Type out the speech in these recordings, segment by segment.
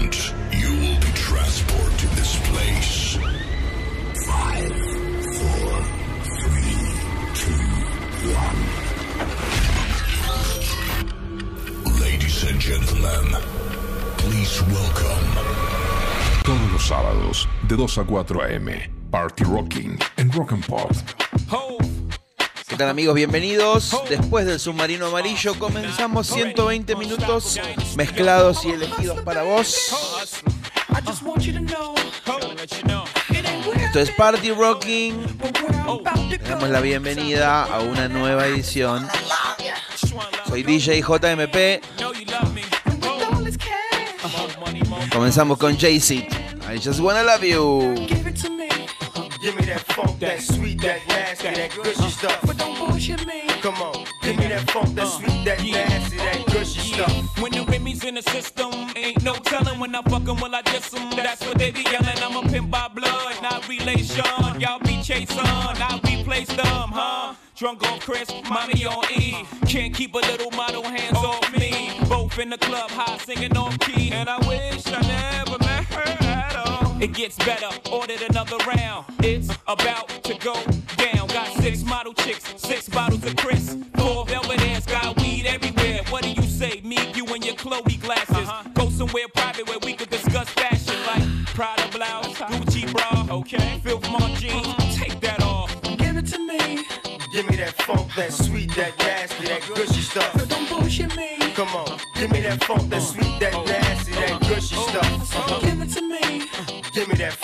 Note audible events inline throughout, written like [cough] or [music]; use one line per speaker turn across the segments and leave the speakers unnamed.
And in a moment, you will be transported to this place. Five, four, three, two, one. Ladies and gentlemen, please welcome.
Todos los sábados, de 2 a 4 a.m. Party Rocking en Rock and Pop.
¿Qué tal amigos? Bienvenidos. Después del submarino amarillo comenzamos 120 minutos mezclados y elegidos para vos. Esto es Party Rocking. Damos la bienvenida a una nueva edición. Soy DJ JMP. Comenzamos con Jay-Z. I just wanna love you.
Give me that funk, that sweet, that nasty, that gushy stuff. But don't bullshit me. Come on, give me that funk, that uh, sweet, that nasty, that oh, gushy stuff.
When the Remy's in the system, ain't no telling when I fuck 'em, will I diss 'em? That's what they be yelling. I'm a pimp by blood, not relation. Y'all be chasing, i'll replace them, huh? Drunk on Chris, mommy on E. Can't keep a little model hands oh, off me. Both in the club, high singing on key. And I wish I never It gets better, ordered another round. It's about to go down. Got six model chicks, six bottles of Chris. Four velvet ass, got weed everywhere. What do you say? Me, you, and your Chloe glasses. Uh-huh. Go somewhere private where we could discuss fashion like Prada blouse, uh-huh. Gucci bra. Okay, Filth Mon jeans, take that off.
Give it to me. Give me that funk, that sweet, that nasty, that gushy stuff. But don't bullshit me. Come on, give me that funk, that sweet, that oh. nasty, that gushy oh. stuff. Give it to me.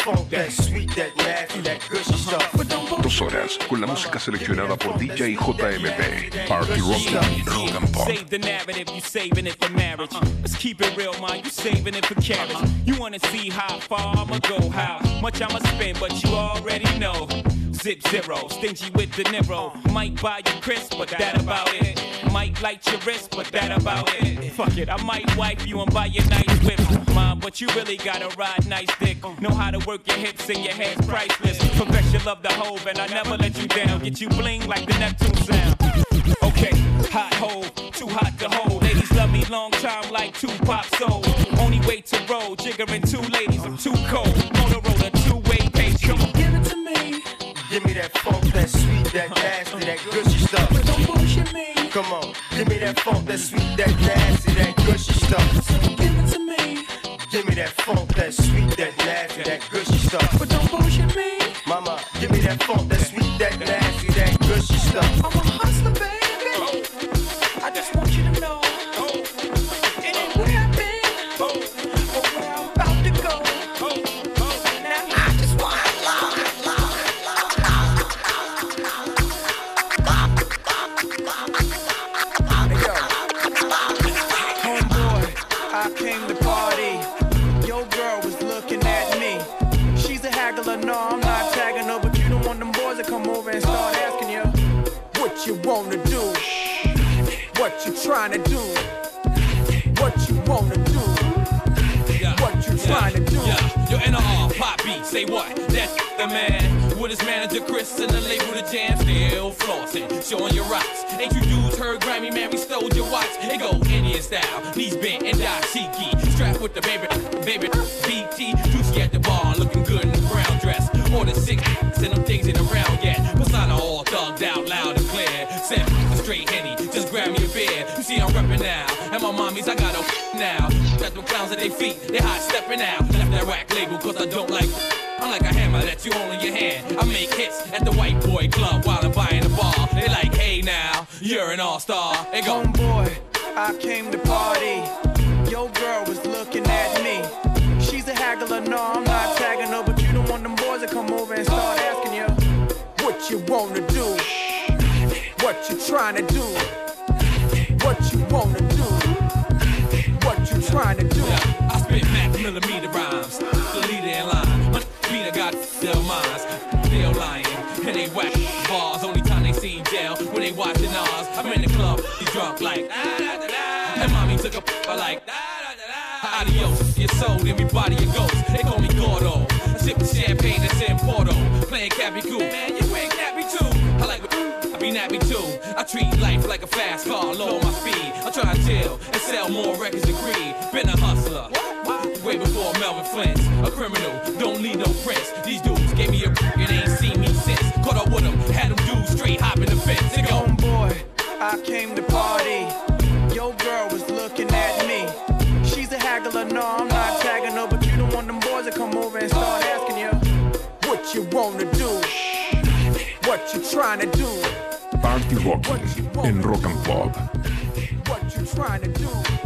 Give me that funk, that sweet, that nasty, that gushy stuff. But don't bullshit
Dos horas con la música seleccionada por DJ JMP. Party Rocking Rock and Pop.
Save the narrative, you saving it for marriage. Let's keep it real, man. You saving it for carriage. You wanna see how far I'ma go, how much I'ma spend, but you already know. Zip zero, stingy with the Niro. Might buy you Chris, but that about it. Might light your wrist, but that about it. Fuck it, I might wipe you and buy you nice whip. Mom, but you really gotta ride nice dick. Know how to work your hips and your hands priceless. Progress your love the hove, and I never let you down. Get you bling like the Neptune sound. Okay, hot hole, too hot to hold. Ladies love me long time like two Tupac soul. Only way to roll, jiggering two ladies, I'm too cold. Motorola, two-way page, come on.
Give it to me. Give me that funk, that sweet, that nasty, that gushy stuff. But don't bullshit me. Come on, give me that funk, that sweet, that nasty, that gushy stuff. Give it to me. Give me that funk, that sweet, that nasty, that gushy stuff. But don't bullshit me. Mama, give me that funk, that sweet, that nasty, that gushy stuff.
His Chris and the label the jam, still flossing, showing your rocks. Ain't you dudes heard Grammy, man, we stole your watch. It go Indian style, knees bent and dashiki. Strapped with the baby, baby, BT. Juicy at the bar, looking good in the brown dress. More than six and them things ain't around yet. Persona all thugged out, loud and clear. Send a straight henny, just grab me a beer. You see I'm reppin' now, and my mommies, I got a [laughs] now. Got them clowns at their feet, they hot stepping out. Left that rack label, cause I don't like. I'm like a hammer that you hold in your hand. I make hits at the white boy club while I'm buying the bar. They like, hey now, you're an all-star. They go,
Homeboy, I came to party. Your girl was looking at me. She's a haggler, no, I'm not tagging her, but you don't want them boys to come over and start asking you what you wanna do, what you trying to do, what you wanna do, what you trying to do.
They whack bars. Only time they see jail when they watching ours. I'm in the club, he's drunk like. And mommy took a I like. Adios, your soul, everybody your ghost. They call me Gordo. Sipping champagne that's in Porto. Playing Cappy Cool. Man, you ain't Cappy too. I like I be nappy too. I treat life like a fast car, lower my speed. I try to chill and sell more records than greed. Been a hustler. Way before Melvin Flint's a criminal, don't need no prints. These dudes
En Rock and Pop.
what you trying to do.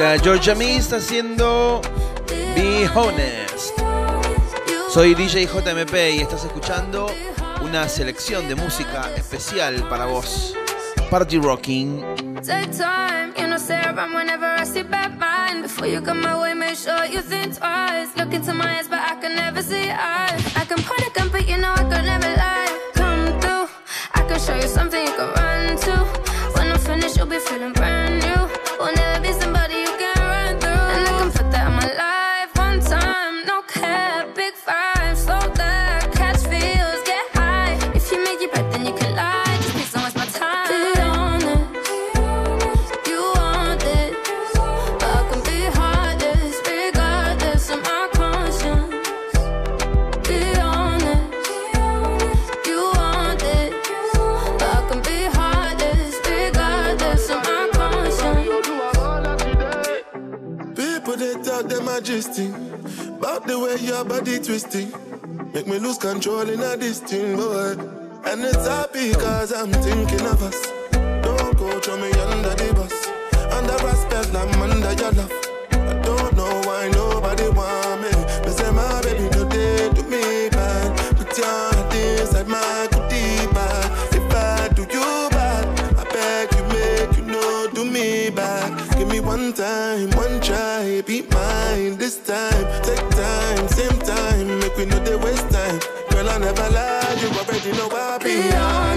está Georgia Mist haciendo Be Honest. Soy DJ JMP y estás escuchando una selección de música especial para vos. Party Rocking.
Take time, you know, say around whenever I see bad mind. Before you come my make sure you think twice. Look into my eyes, but I can never see eyes. I can point a gun, but you know I could never lie. Come through, I can show you something you can run to. When I'm finished, you'll be feeling brand new. Will never be somebody
majesty. About the way your body twisting. Make me lose control in a thing, boy And it's happy cause I'm thinking of us. Don't go throw me under the bus. Under respect, I'm under your love. I don't know why nobody want me. But say my baby, no do me bad Put your heart inside my goodie bag If I do you bad I beg you make you know do me back Give me one time, one try Be mine time Take time, same time Make we know they waste time. Girl, I never lie You already know I be
Be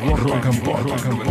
Rock, and Pop,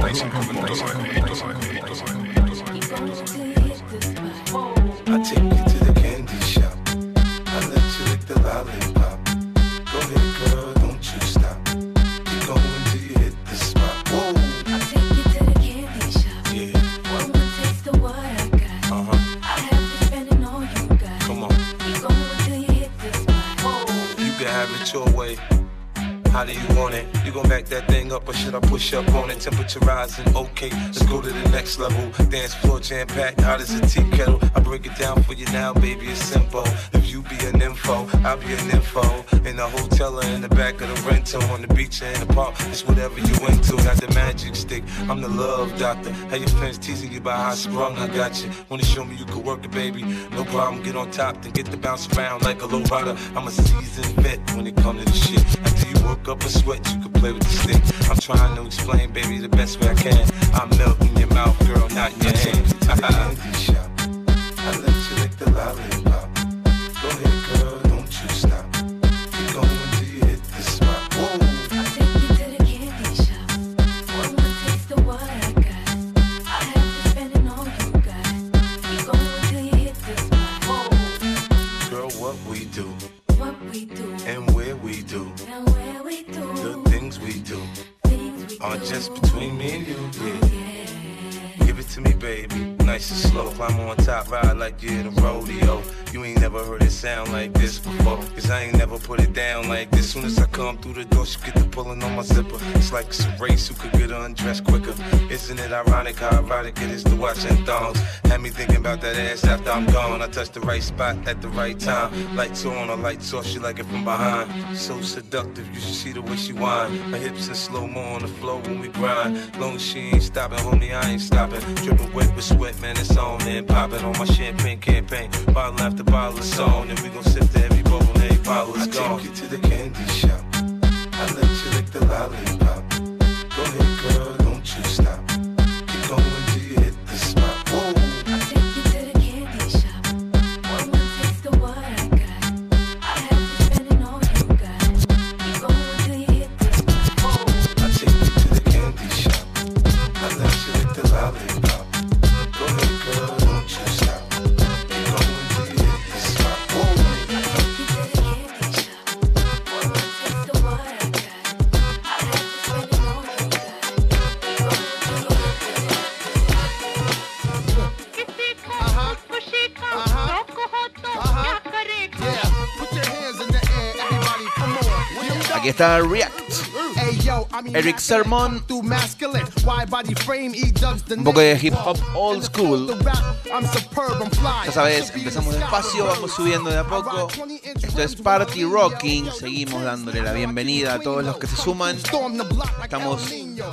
jam packed, hot as a tea kettle. I break it down for you now, baby, it's simple. If you be an info, I'll be an info. In the hotel or in the back of the rental, on the beach or in the park, it's whatever you into. Got the magic stick, I'm the love doctor. How your friends teasing about how I sprung, I got you. Wanna show me you can work it, baby? No problem, get on top, then get to bounce around like a low rider. I'm a seasoned vet when it comes to the shit. After you work up a sweat, you can play with the stick. I'm trying to explain, baby, the best way I can. I'm melting in your mouth, girl, not in your hand. [laughs] I let you lick the lollipop. Nice and slow. Climb on top, ride like you're in a rodeo. You ain't never heard it sound like this before. Cause I ain't never put it down like this. Soon as I come through the door, she get the pulling on my zipper. It's like it's a race who could get undressed quicker. Isn't it ironic how erotic it is to watch in thongs? Had me thinking about that ass after I'm gone. I touch the right spot at the right time. Lights on or lights off, she like it from behind. So seductive, you should see the way she whine. Her hips in slow mo on the floor when we grind. Long as she ain't stopping, homie, I ain't stopping. Dripping wet with sweat, man, it's on and popping on my champagne campaign. Bottle after bottle is on, and we gon' sip to every bubble, and every bottle is
I
gone.
take you to the candy shop. I let you lick the lollipop.
Está React. Eric Sermon. Un poco de hip hop old school. Ya sabes, empezamos despacio, vamos subiendo de a poco. Esto es Party Rocking. Seguimos dándole la bienvenida a todos los que se suman. Estamos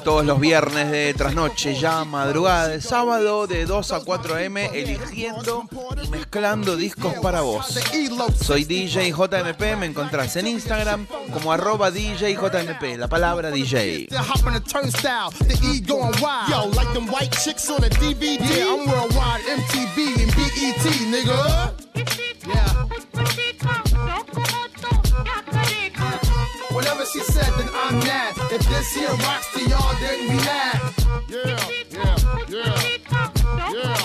todos los viernes de trasnoche, ya madrugada de sábado, de 2 a 4 am, eligiendo y mezclando discos para vos. Soy DJ JMP, me encontrás en Instagram como arroba DJ JMP, la palabra DJ.
Hop on the turnstile, the E going wild. Yo, like them white chicks on a DVD. Yeah, I'm worldwide, MTV and BET, nigga. Yeah. Whatever she said, then I'm mad. If this here rocks to y'all, then we mad. Yeah, yeah, yeah, yeah.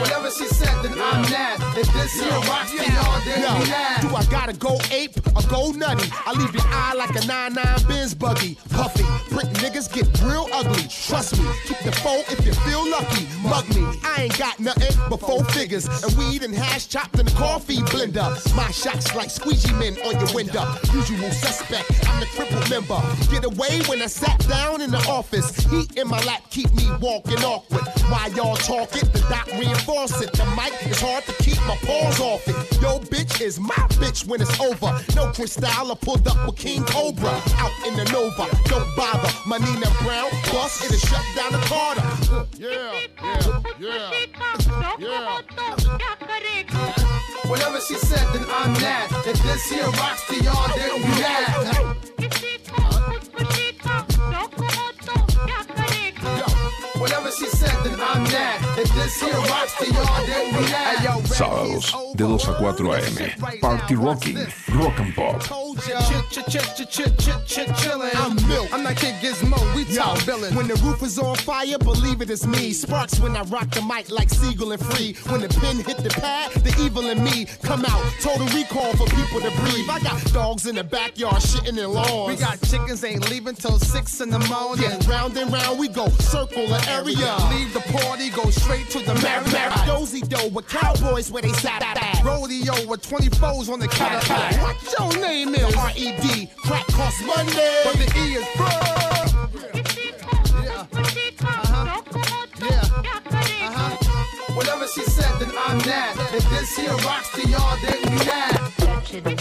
Whatever she said, then I'm mad. If this here rocks to y'all, then we mad. Do I gotta go ape or go nutty? I leave your eye like a 9-9 Benz buggy. Puffy, brick niggas get real ugly. Trust me, keep the foe if you feel lucky. Mug me, I ain't got nothing but four figures. And weed and hash chopped in the coffee blender. My shots like squeegee men on your window. Usual suspect, I'm the crippled member. Get away when I sat down in the office. Heat in my lap keep me walking awkward. While y'all talk it, the doc reinforce it. The mic is hard to keep my paws off it. Yo, bitch is my bitch when it's over. No crystal, I pulled up with King Cobra. Out in the Nova, don't bother. My Nina Brown bus, it'll shut down the Carter. [laughs] Yeah, yeah, yeah, yeah. Whatever she said, then I'm mad. If this here rocks to y'all, then we mad. Yo, whatever she said, then I'm mad.
Saludos de 2 a 4 a.m. Party Rocking, Rock and Pop.
I'm milk. I'm not kid gizmo, we talk villain. When the roof is on fire, believe it is me. Sparks when I rock the mic like Siegel and Free. When the pin hit the pad, the evil in me come out. Total recall for people to breathe. I got dogs in the backyard shitting their lawns. We got chickens ain't leaving till 6 in the morning. Yeah, round and round we go, circle the area. Leave the party, go straight to the Mar- Dozy dough with cowboys where they sat at. Cadillac. Rodeo with 24s on the Cadillac. What your name is? R.E.D. Crack costs Monday. But the E is bro. Uh-huh. Whatever she said, then I'm that. If this here rocks to y'all, then that. That you. That.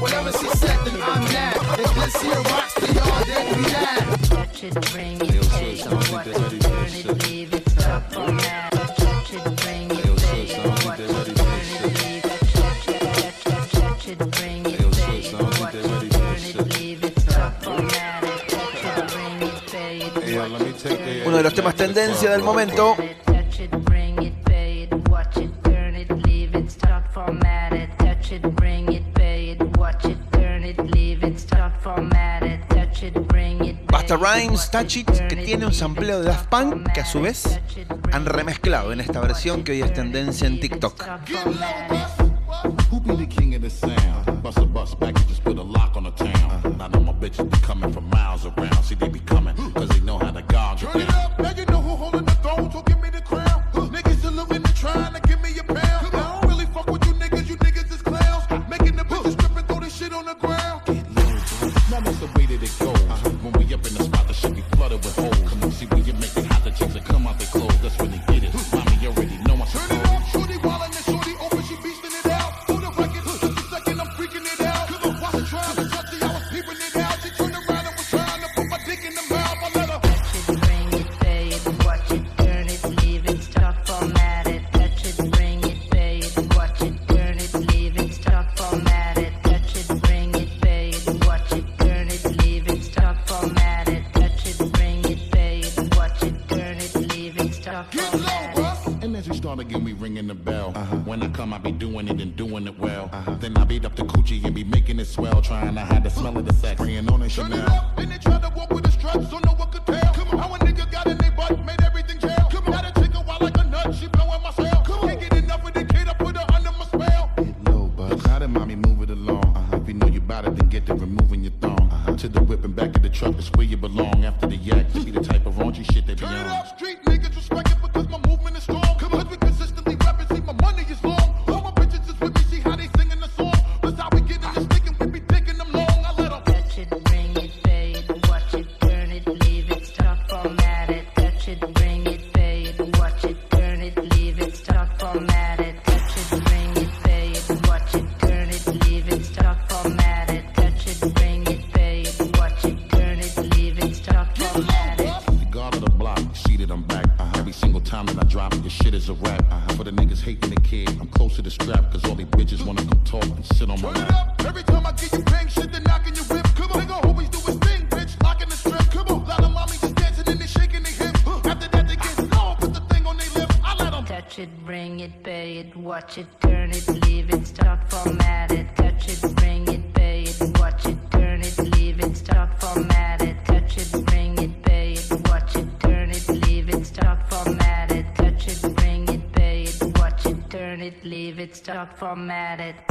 Whatever she said, then I'm that. If this here rocks to y'all, then that. That
uno de los temas tendencia del momento. Basta Rhymes, Touch It, que tiene un sampleo de Daft Punk que a su vez han remezclado en esta versión que hoy es tendencia en TikTok.
Formatted.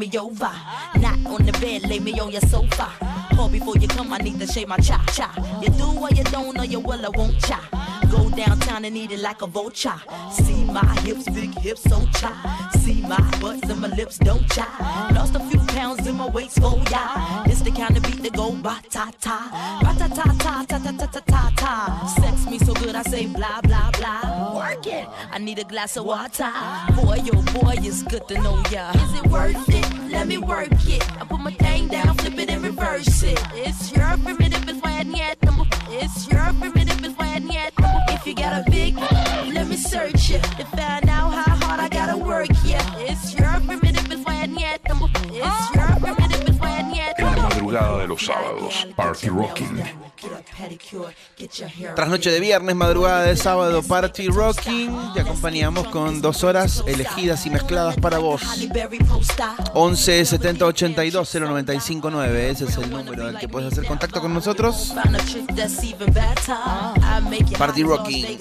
Me over. Not on the bed, lay me on your sofa. Call before you come, I need to shave my cha cha. You do or you don't, or you will, I won't cha. Go downtown and eat it like a vulture. See my hips, big hips, so cha. See my butts and my lips, don't cha. Lost a few pounds in my waist, oh yeah. It's the kind of beat that go ba ta ta need a glass of water. Boy, oh boy, it's good to know ya. Is it worth it? Let me work it. I put my thing down, flip it and reverse it. It's your primitive, it's why I need number. It's your primitive, it's why I need number. If you got a big, let me search it to find out how hard I gotta work. Yeah, it's your primitive, it's why I need number. It's your primitive, it's why I need
En la madrugada de los sábados, Party Rocking.
Tras noche de viernes, madrugada de sábado, Party Rocking, te acompañamos con dos horas elegidas y mezcladas para vos. 11 70 82 095 9, ese es el número al que puedes hacer contacto con nosotros. Party Rocking.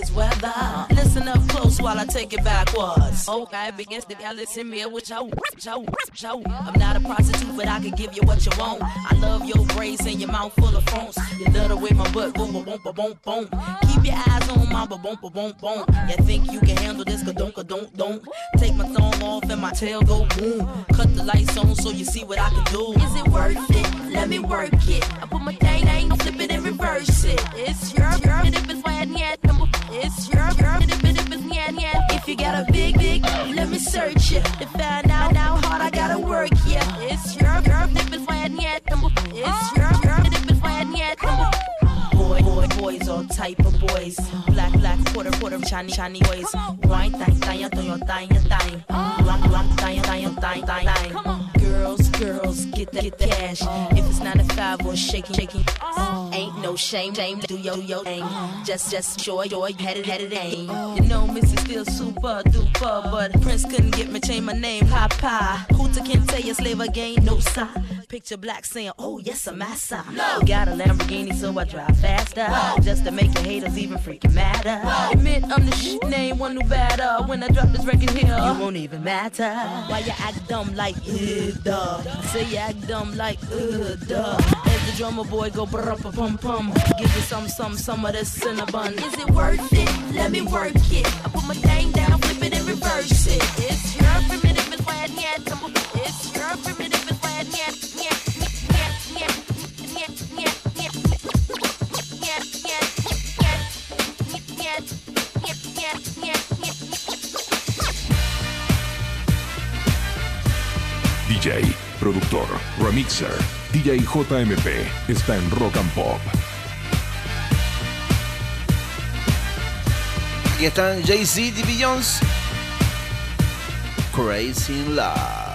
I love your braids and your mouth full of phones. You little with my book. Butt boom, boom, boom, boom, boom. Keep your eyes on my boom, boom, boom, boom. You think you can handle this? Ka don't, don't, don't. Take my thumb off and my tail go boom. Cut the lights on so you see what I can do. Is it worth it? Let me work it. I put my thing, thing, flip it and reverse it. It's your, your, if it's I number. It's your, your, if it's, if yeah, yeah. If you got a big, big, let me search it to find out how hard I gotta work. Type of boys. Black, black, quarter, quarter, shiny, shiny boys. Wine, thang, thang, thang, thang, thang. Rum, rum, thang, thang, thang, thang, thang. Girls, girls, get the, get the cash. If it's not a five or shaking, shaking. Ain't no shame, shame, do your, your thing. Just, just joy, joy, headed, headed, aim. You know, Missy still super duper, but Prince couldn't get me change my name, Papa. Hooter can't tell you slave again, no sign. Picture black saying, oh yes, I'm massa. No. Got a Lamborghini, so I drive faster. Just to make your haters even freaking madder. Admit I'm the shit name, one new batter. When I drop this record here, you won't even matter. Why you act dumb like, uh, duh. Say you act dumb like, uh, duh. As the drummer boy go brr pum pum. Give you some, some, some of this cinnabon. Is it worth it? Let me work it. I put my thing down, flip it and reverse it. It's your primitive, it's why I need. It's your primitive,
DJ, productor, remixer, DJ JMP está en Rock and Pop.
Aquí están Jay-Z y. Crazy in Love.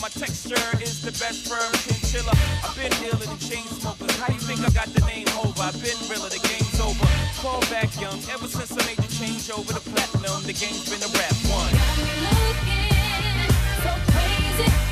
My
texture is the best firm chinchilla. I've been dealing in chain smokers. How you think I got the name over? I've been realer, the game's over. Call back young. Ever since I made the change over to platinum, the game's been a rap one.
Looking so crazy.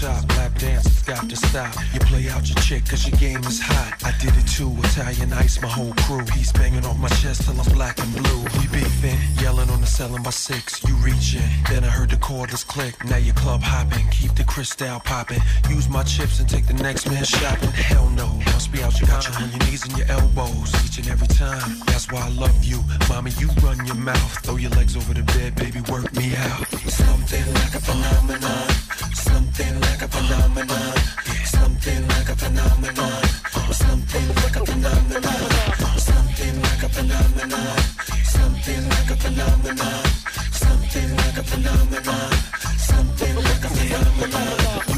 top. Lap dances got to stop. You play out your chick cause your game is hot. I did it too, Italian ice, my whole crew. Peace banging off my chest till I'm black and blue. We beefing, yelling on the selling by six. You reaching, then I heard the cordless click. Now you club hopping, keep the crystal popping. Use my chips and take the next man shopping. Hell no, must be out you got you on your knees and your elbows. Each and every time, that's why I love you. Mommy, you run your mouth. Throw your legs over the bed, baby, work me out. Something like a phenomenon something like a phenomenon. Something like a phenomenon. Something like a phenomenon. Something like a phenomenon. Something like a phenomenon. Something like a phenomenon. Something like a phenomenon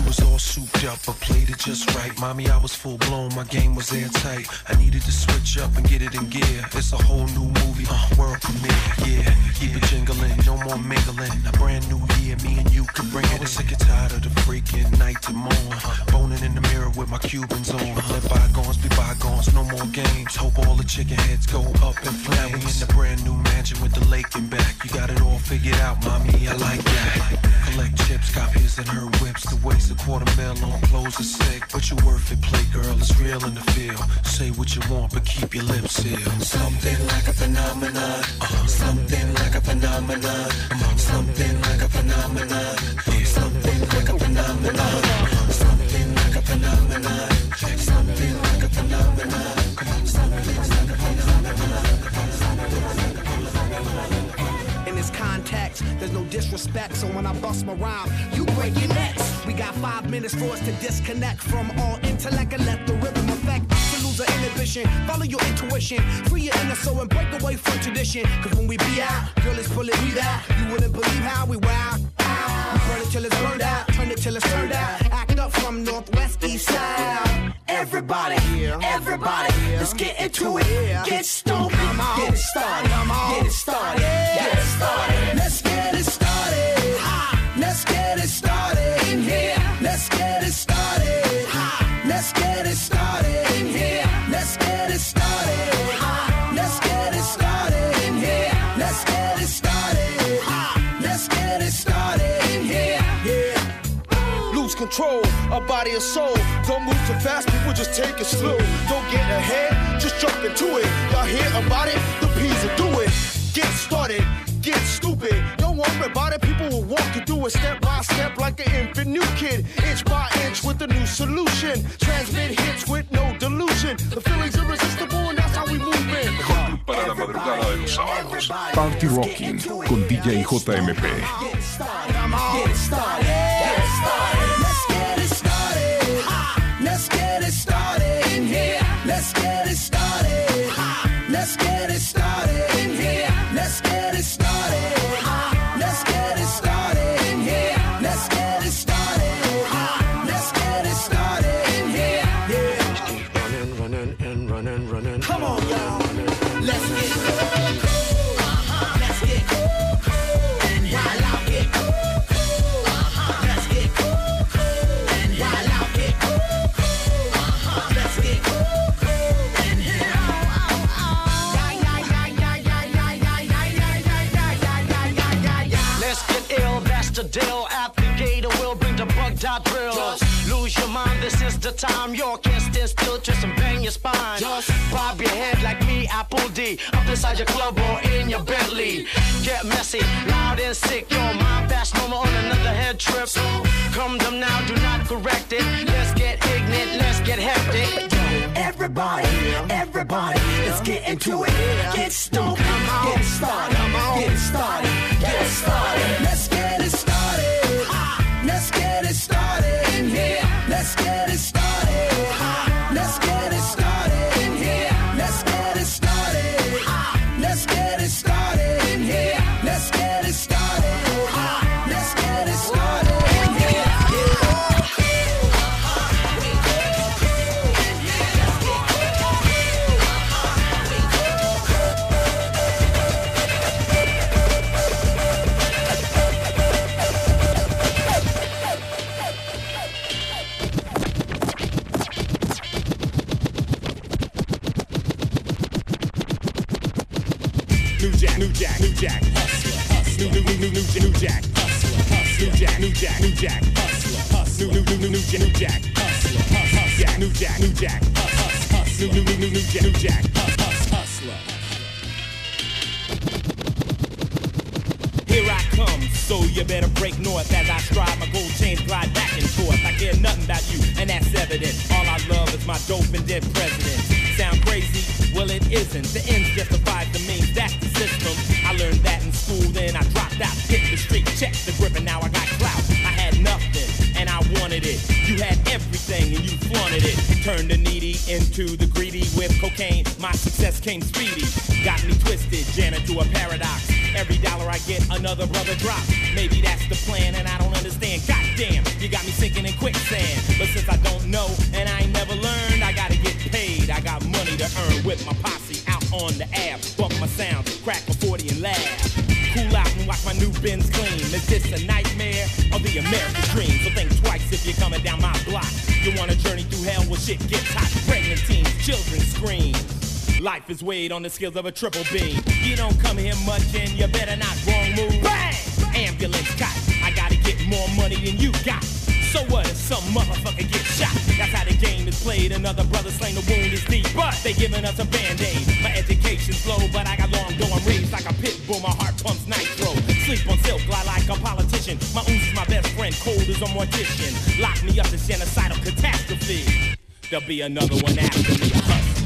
souped up, but played it just right. Mommy, I was full blown, my game was airtight. I needed to switch up and get it in gear. It's a whole new movie, uh, world premiere, yeah. Keep it jingling, no more mingling. A brand new year, me and you can bring it. I was sick and tired of the freaking night to morn. Boning in the mirror with my Cubans on. Let bygones be bygones, no more games. Hope all the chicken heads go up in flames. Now we in the brand new mansion with the lake and back. You got it all figured out, mommy, I like that. Collect chips, copies, and her whips. The waste a quarter mil on clothes sick. But you worth it, play girl, it's real in the field. Say what you want, but keep your lips sealed.
Something like a phenomenon. Uh, something like a phenomenon. Something like a phenomenon. Something like a phenomenon.
Disrespect, so when I bust my rhyme, you break your necks. We got five minutes for us to disconnect from all intellect and let the rhythm affect. To lose our inhibition, follow your intuition, free your inner soul and break away from tradition. Cause when we be out, girl, it's pulling me out. You wouldn't believe how we wow. We burn it till it's burned out, turn it till it's turned out. Act up from northwest, east side.
Everybody, everybody, let's get into it. Get stoked, get it started, get it started, get it started.
Let's get it started. Let's get it started in here. Let's get it started. Let's get it started in here. Let's get it started. Let's get it started in here. Let's get it started. Let's get it started in here. Yeah.
Lose control of body and soul. Don't move too fast, people just take it slow. Don't get ahead, just jump into it. Y'all hear about it? The Peas will do it. Get started, get stupid. Worry about it, people will walk you through it step by step like an infant new kid. Inch by inch with a new solution. Transmit hits with no delusion. The feeling's irresistible and that's how we move in.
Para la madrugada de los sábados. Party Rocking con DJ JMP.
Get started. Get started.
The deal. Applicator will bring the bug dot drill. Lose your mind, this is the time. You can't stand still, twist and bang your spine. Just bob your head like me, Apple D. Up inside your club or in your Bentley. Get messy, loud and sick. Your mind fast, no more on another head trip. So come them now, do not correct it. Let's get ignorant, let's get hectic.
Everybody, everybody, let's get into it. Get stoked, get started, get started, get started.
Let's get it started. Let's get it started in here. Let's get it started.
New, new, new, Jack, hustler, hustler. New Jack, New Jack, New Jack, hustler, hustler. New, new, new, new, new, Jack, hustler, hustler. New Jack, New Jack, hustler. New, new, new, new, Jack, New Jack, hustler. Here I come, so you better break north as I stride my gold chain glide back and forth. I care nothing about you, and that's evident. All I love is my dope and dead president. Sound crazy? Well, it isn't. The ends justifies the means. That's the system. I learned that school, then I dropped out, hit the street, checked the grip, and now I got clout. I had nothing, and I wanted it. You had everything, and you flaunted it. Turned the needy into the greedy with cocaine. My success came speedy. Got me twisted, jammed to a paradox. Every dollar I get, another brother drop. Maybe that's the plan, and I don't understand. Goddamn, you got me sinking in quicksand. But since I don't know, and I ain't never learned, I gotta get paid. I got money to earn with my posse out on the app. Fuck my sound, crack a 40 and laugh my new bins clean. Is this a nightmare or the American dream? So think twice if you're coming down my block. You want a journey through hell where shit gets hot. Pregnant teens, children scream. Life is weighed on the skills of a triple B. You don't come here much and you better not wrong move. Bang! Ambulance cut! I gotta get more money than you got. So what if some motherfucker gets shot? That's how the game is played. Another brother slain, the wound is deep. But they giving us a band-aid. My education's low, but I got long though I'm raised like a pit bull. My heart pumps nitro. Sleep on silk, lie like a politician. My ooze is my best friend, cold as a mortician. Lock me up, in genocidal catastrophe. There'll be another one after me.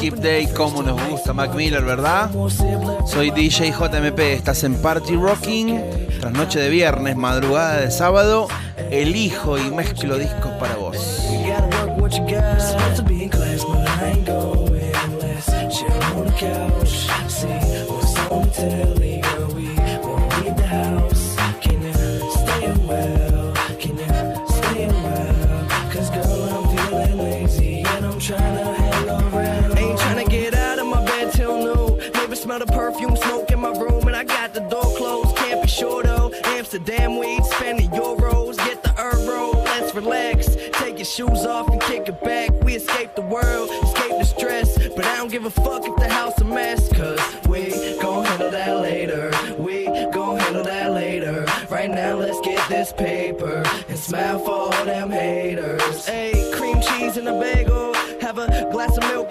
Skip Day, como nos gusta Mac Miller, ¿verdad? Soy DJ JMP, estás en Party Rocking, tras noche de viernes, madrugada de sábado, elijo y mezclo discos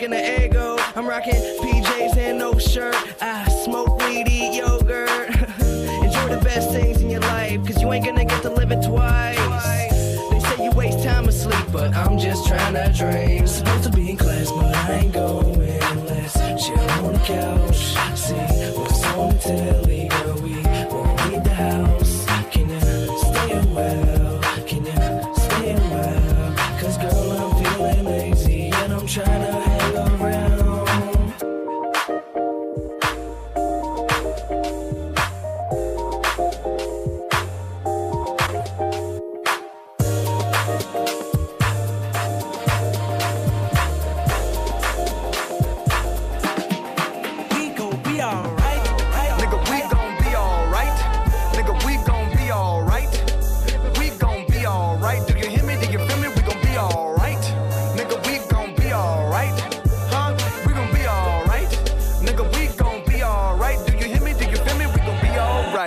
In the
air.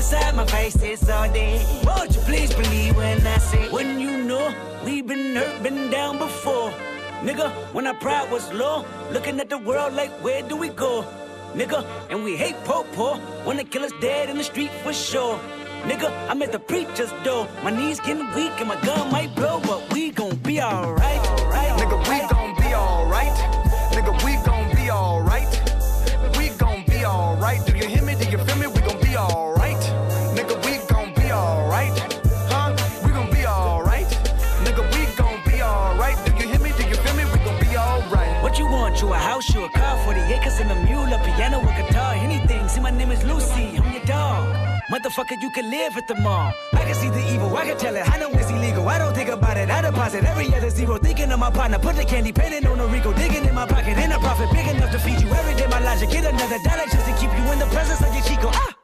Decide my faces all day. Won't you please believe when I say, when you know we've been hurt, been down before. Nigga, when our pride was low, looking at the world like, where do we go? Nigga, and we hate po po when kill us dead in the street for sure. Nigga, I'm at the preacher's door. My knees getting weak and my gun might blow, but we gon' be alright. Right,
Nigga, we gon' be alright. Nigga, we gon' be alright. We gon' be alright. Do you hear
and a mule, a piano, a guitar, anything. See, my name is Lucy, I'm your dog. Motherfucker, you can live at the mall. I can see the evil, I can tell it. I know it's illegal. I don't think about it. I deposit every other zero. Thinking of my partner, put the candy painting on a Rico. Digging in my pocket, in a profit big enough to feed you every day. My logic, get another dollar just to keep you in the presence of your Chico. Ah!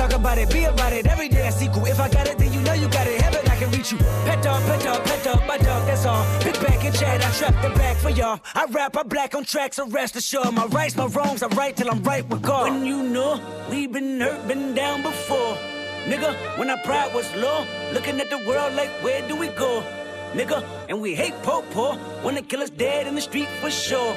Talk about it, be about it. Every day I sequel. If I got it, then you know you got it. Heaven, I can reach you. Pet dog, pet dog, pet dog, my dog, that's all. Pick back and chat, I trap the back for y'all. I rap, I black on tracks, so rest assured. My rights, my wrongs, I right till I'm right with God. When you know we've been hurt, been down before. Nigga, when our pride was low, looking at the world like, where do we go? Nigga, and we hate po po when kill us dead in the street for sure.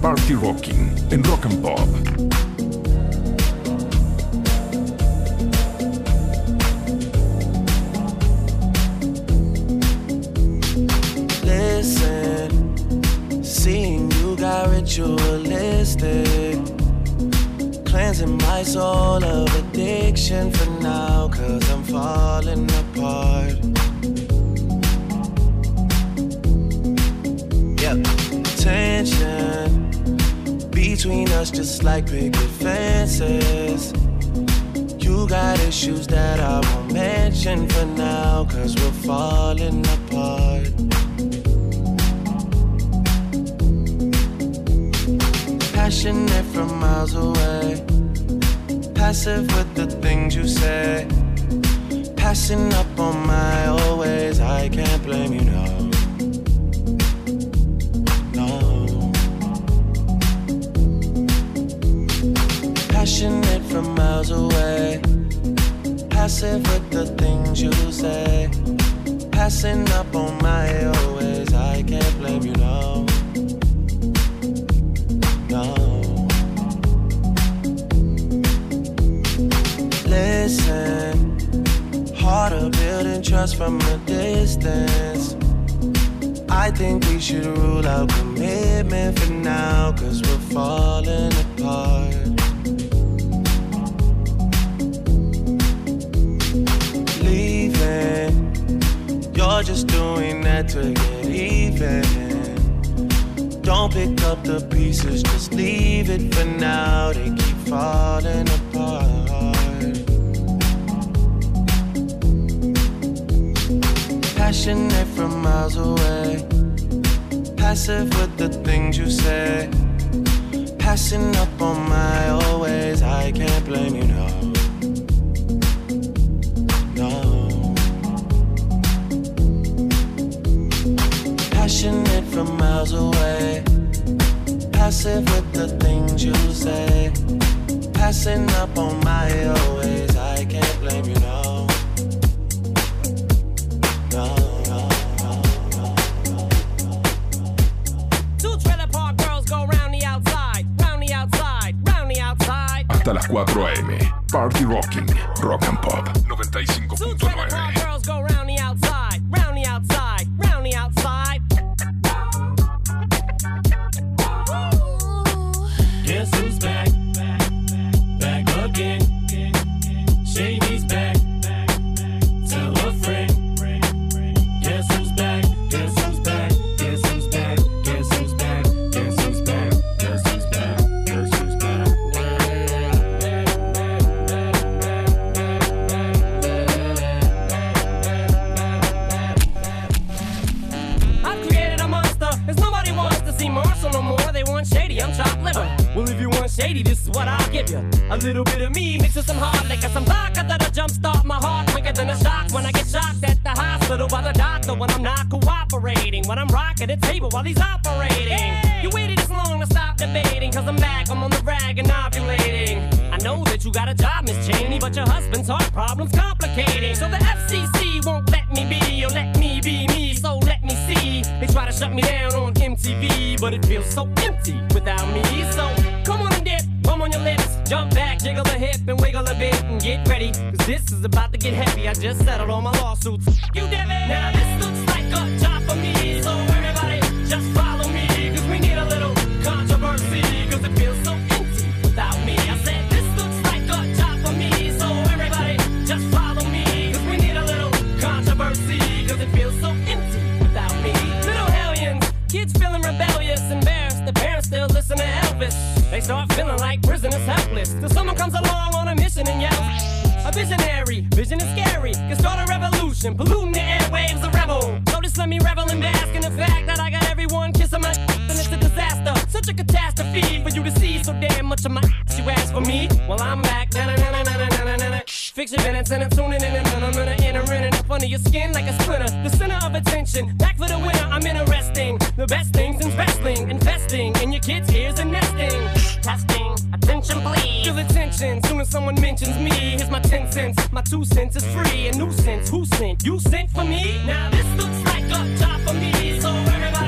Party Rocking en Rock and Pop.
Listen, seeing you got ritualistic. Cleansing my soul of addiction for now, cause I'm falling apart. Yep, tension between us just like picket fences. You got issues that I won't mention for now, cause we're falling apart. Passionate from miles away, passive with the things you say. Passing up on my always, I can't blame you, no. From miles away, passive with the things you say. Passing up on my always, I can't blame you, no. No. Listen, harder building trust from a distance. I think we should rule out commitment for now, cause we're falling apart. Just doing that to get even. Don't pick up the pieces, just leave it for now. They keep falling apart. Passionate from miles away, passive with the things you say. Passing up on my always, I can't blame you, no. miles away. Passive with the things you say. Passing up on my always. I can't blame you, no.
Hasta las 4 a.m. Party Rocking, Rock and Pop
She asked for me, well I'm back. Na na na na na na na na. Fix your minutes and I'm tuning in and I'm gonna enter in and up under your skin like a splinter. The center of attention, back for the winner. I'm interesting. The best things in wrestling, investing in your kids' ears and nesting. Testing, attention please. Feel attention soon as someone mentions me. Here's my ten cents, my two cents is free. A nuisance, who sent? You sent for me? Now this looks like a job for me, so everybody.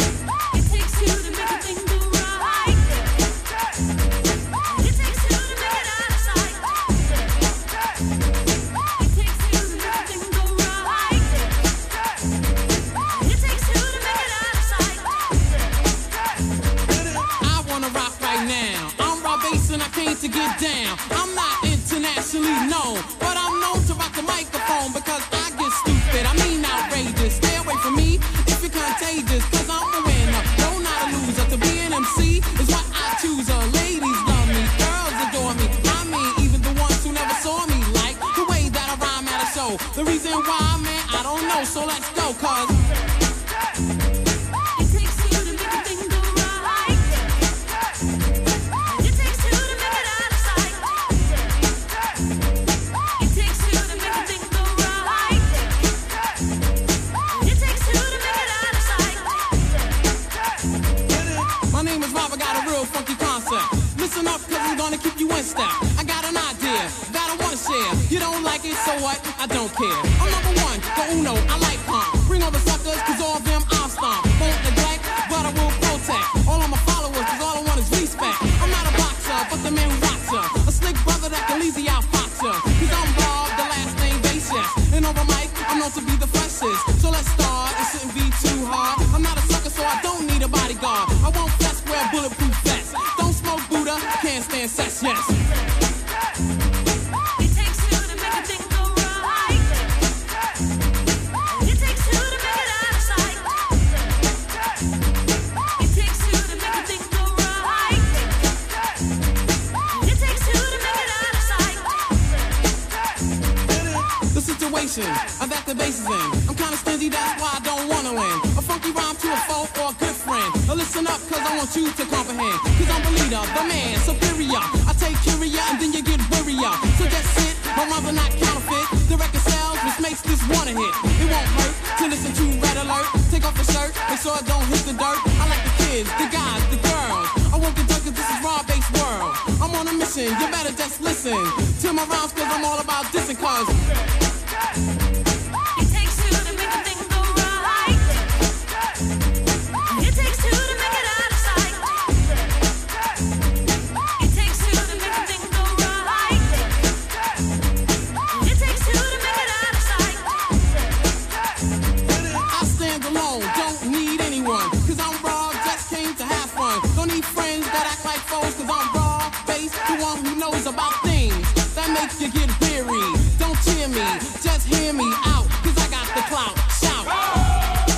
back, you
get weary. Don't tear me, just hear me out, cause I got the clout. Shout.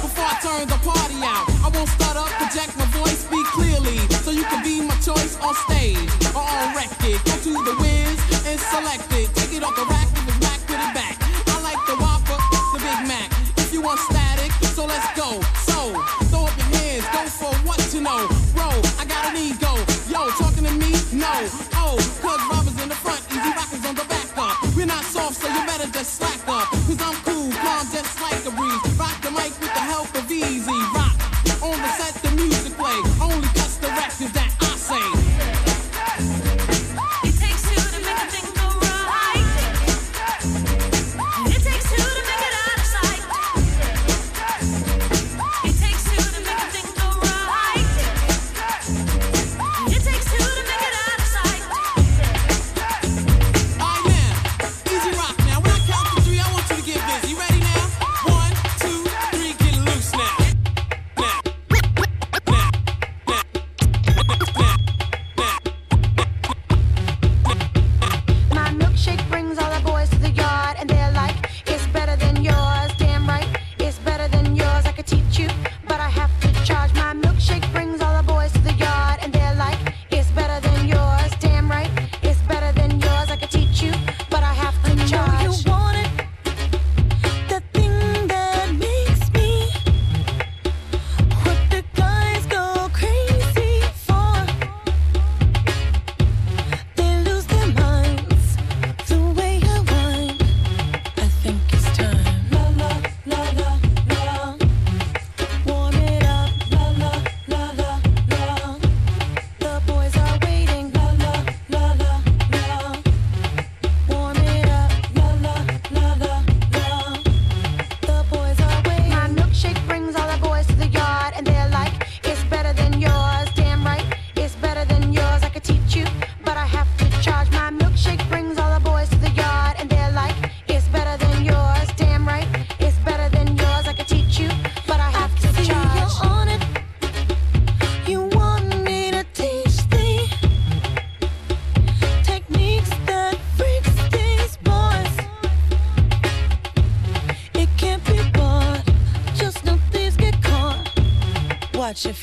Before I turn the party out, I won't start up, project my voice, speak clearly. So you can be my choice on stage or on record. Go to the whiz and select it. Take it off the rack.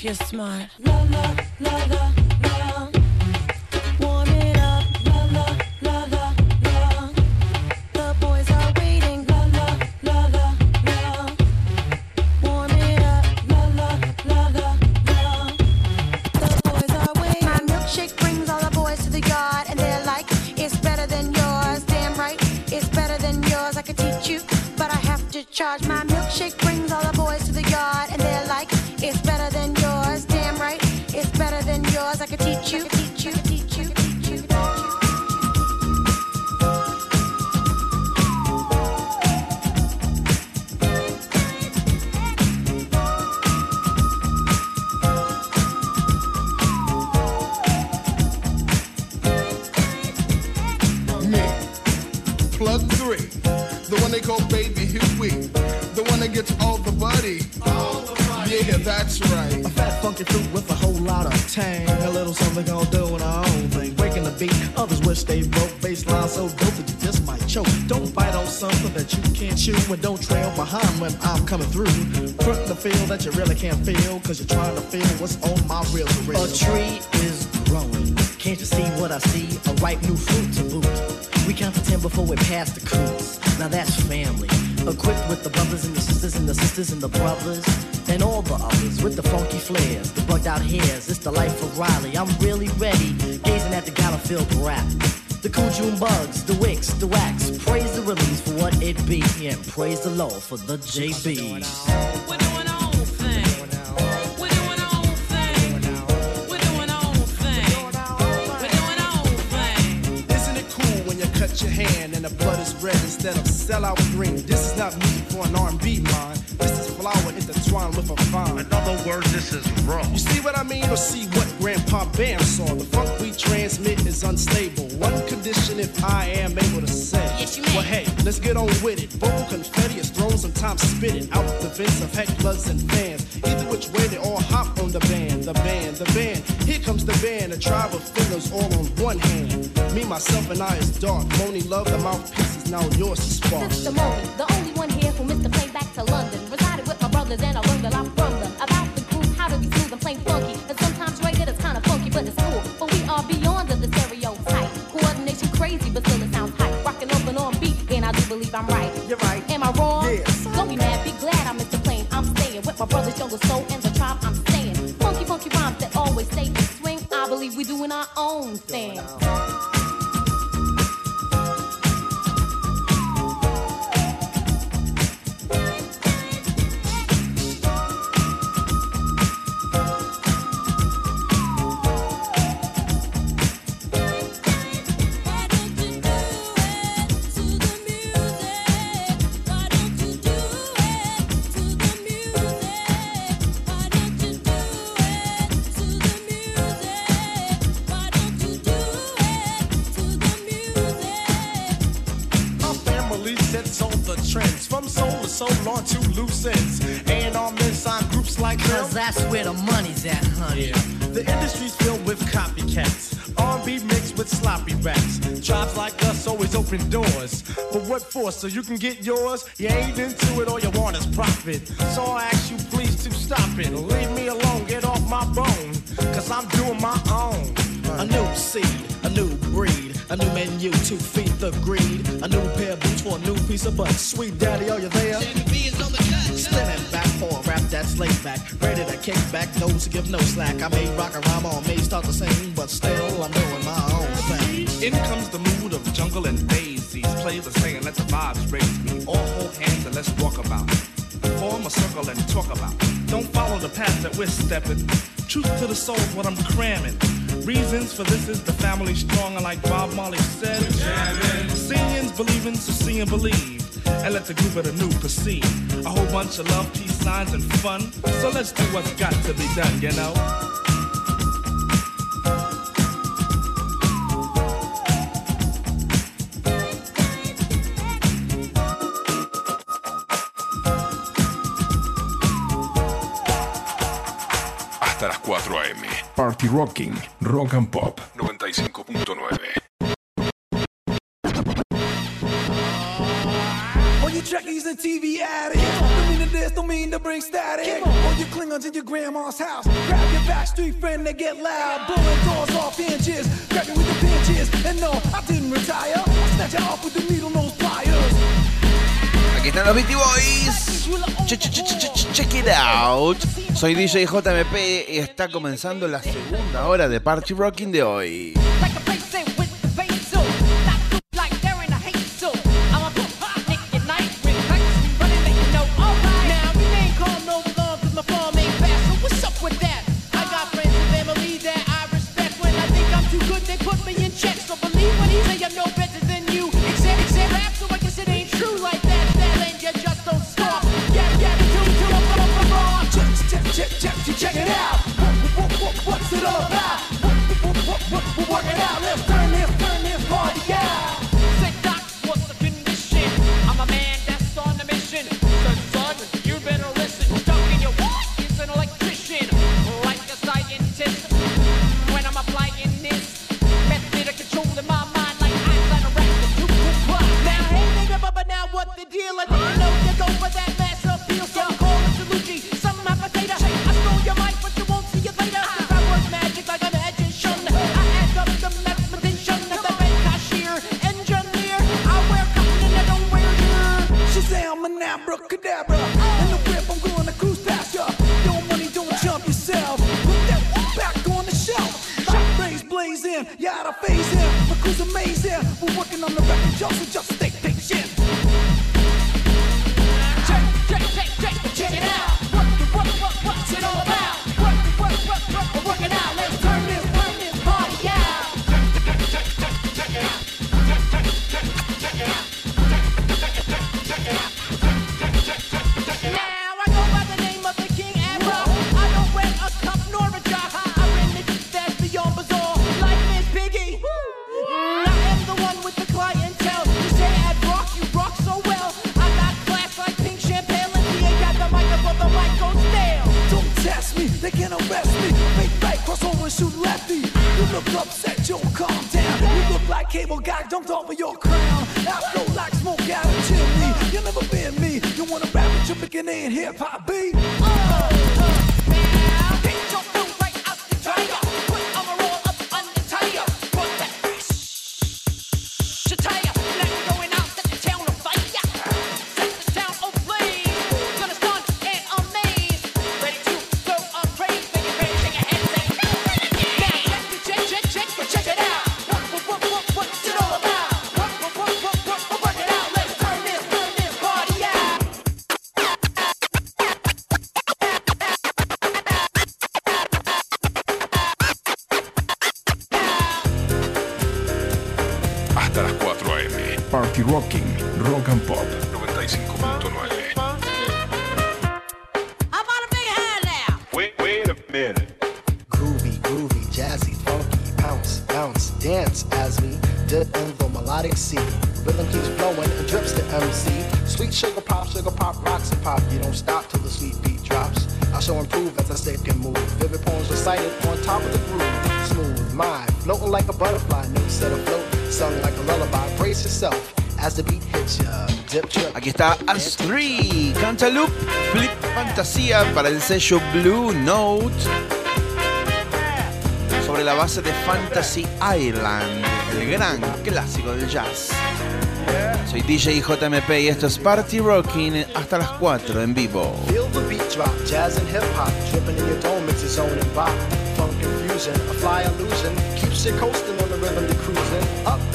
if
you're smart. baby, who we. The
one that gets all the buddy. All the. Yeah, that's right.
A fat funky fruit with a whole lot of tang. A little something I'll do in our own thing. Breaking the beat, others wish they broke. Baseline so dope that you just might choke. Don't bite on something that you can't chew. And don't trail behind when I'm coming through. Front the feel that you really can't feel. Cause you're trying to feel what's on my real real.
A tree is growing. Can't you see what I see? A ripe new fruit to boot. We count to ten before we pass the coots. Now that's family. Equipped with the brothers and the sisters and the sisters and the brothers. And all the others with the funky flares, the bugged out hairs. It's the life of Riley. I'm really ready, gazing at the Gallowfield rap. The June bugs, the wicks, the wax. Praise the release for what it be, and praise the Lord for the JBs.
Blood is red instead of sellout green? This is not music for an R&B line. This is flower intertwined with a vine. In other words, this is raw. You see what I mean, or see what Grandpa Bam saw? The funk we transmit is unstable. One condition if I am able to say.
Yes, you may.
Well, hey, let's get on with it. Vocal confetti is thrown, sometimes spit it out the vents of hecklers and fans. Either which way, they all hop on the band, the band, the band. Here comes the band, a tribe of fingers all on one hand. Me, myself, and I is dark. Monie Love, the mouthpiece is now yours to spark.
Sister Monie, the only one here who missed the plane to London. My brothers, younger soul, and the tribe I'm staying. Funky, funky rhymes that always stay in swing. I believe we're doing our own thing.
Open doors. But what for? So you can get yours? You ain't into it, all you want is profit. So I ask you please to stop it. Leave me alone, get off my bone. Cause I'm doing my own.
A new seed, a new breed, a new menu to feed the greed. A new pair of boots for a new piece of butt. Sweet daddy, are you there? Spinning back for a rap that's laid back. Ready to kick back, those who give no slack. I may rock a rhyme or may start to sing, but still I'm doing my own thing.
In comes the mood of jungle and daisies. Play the singing, let the vibes raise me. All hold hands and let's walk about. Form a circle and talk about. Don't follow the path that we're stepping. Truth to the soul is what I'm cramming. Reasons for this is the family strong, and like Bob Marley said, seeing's believing, so see and believe. And let the group of the new proceed. A whole bunch of love, peace signs, and fun. So let's do what's got to be done, you know?
Hasta las 4 a.m. Party Rocking, Rock and Pop. 95.9.
All you trekkies and TV addicts Don't mean to this, don't mean to bring static. All your Klingons in your grandma's house. Grab your backstreet friend, they get loud. Blowing doors off hinges Grab you with the pinches. And no, I didn't retire. I snatch you off with the needle nose pliers
Aquí están los Beastie Boys. Ch- ch- ch- ch- ch- Check it out. Soy DJ JMP y está comenzando la segunda hora de Party Rocking de hoy.
What's it all about? Work out.
Hasta las 4 a.m. Party Rocking, Rock and Pop 95.9.
Wait, wait a minute.
Groovy, groovy, jazzy, funky, bounce, bounce, dance as we dip in the melodic sea. Rhythm keeps flowing and drips to MC. Sweet sugar pop, sugar pop, rocks and pop. You don't stop till the sweet beat drops. I shall improve as I stick and move. Vivid poems recited on top of the groove. Smooth mind, floating like a butterfly. No set afloat, sung like a lullaby. Brace yourself as the beat hits ya. Dip, trip.
Aquí está Us 3, Cantaloupe, Flip Fantasía para el sello Blue Note. Sobre la base de Fantasy Island, el gran clásico del jazz. Soy DJ JMP y esto es Party Rocking hasta las 4 en vivo.
Feel the beat drop, jazz and hip hop, dripping in your dome, it's your zone and bop. Funk confusion, a fly illusion, keeps you coasting on the rhythm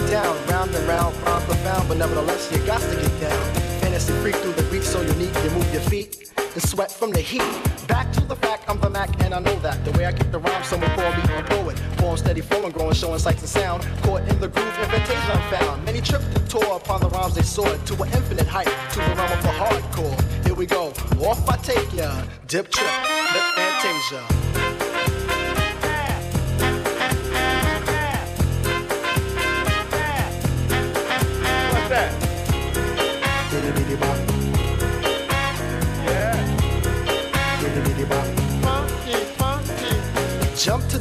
down, round and round, rhyme profound, but nevertheless you got to get down. Fantasy freak through the beat so unique, you move your feet and sweat from the heat. Back to the fact, I'm the Mac and I know that. The way I kick the rhyme, someone call me a poet. Form steady flowing, growing, showing sights and sound. Caught in the groove, invitation I'm found. Many tripped and tore upon the rhymes they soared to an infinite height, to the realm of the hardcore. Here we go, off I take ya, dip trip, lip fantasia.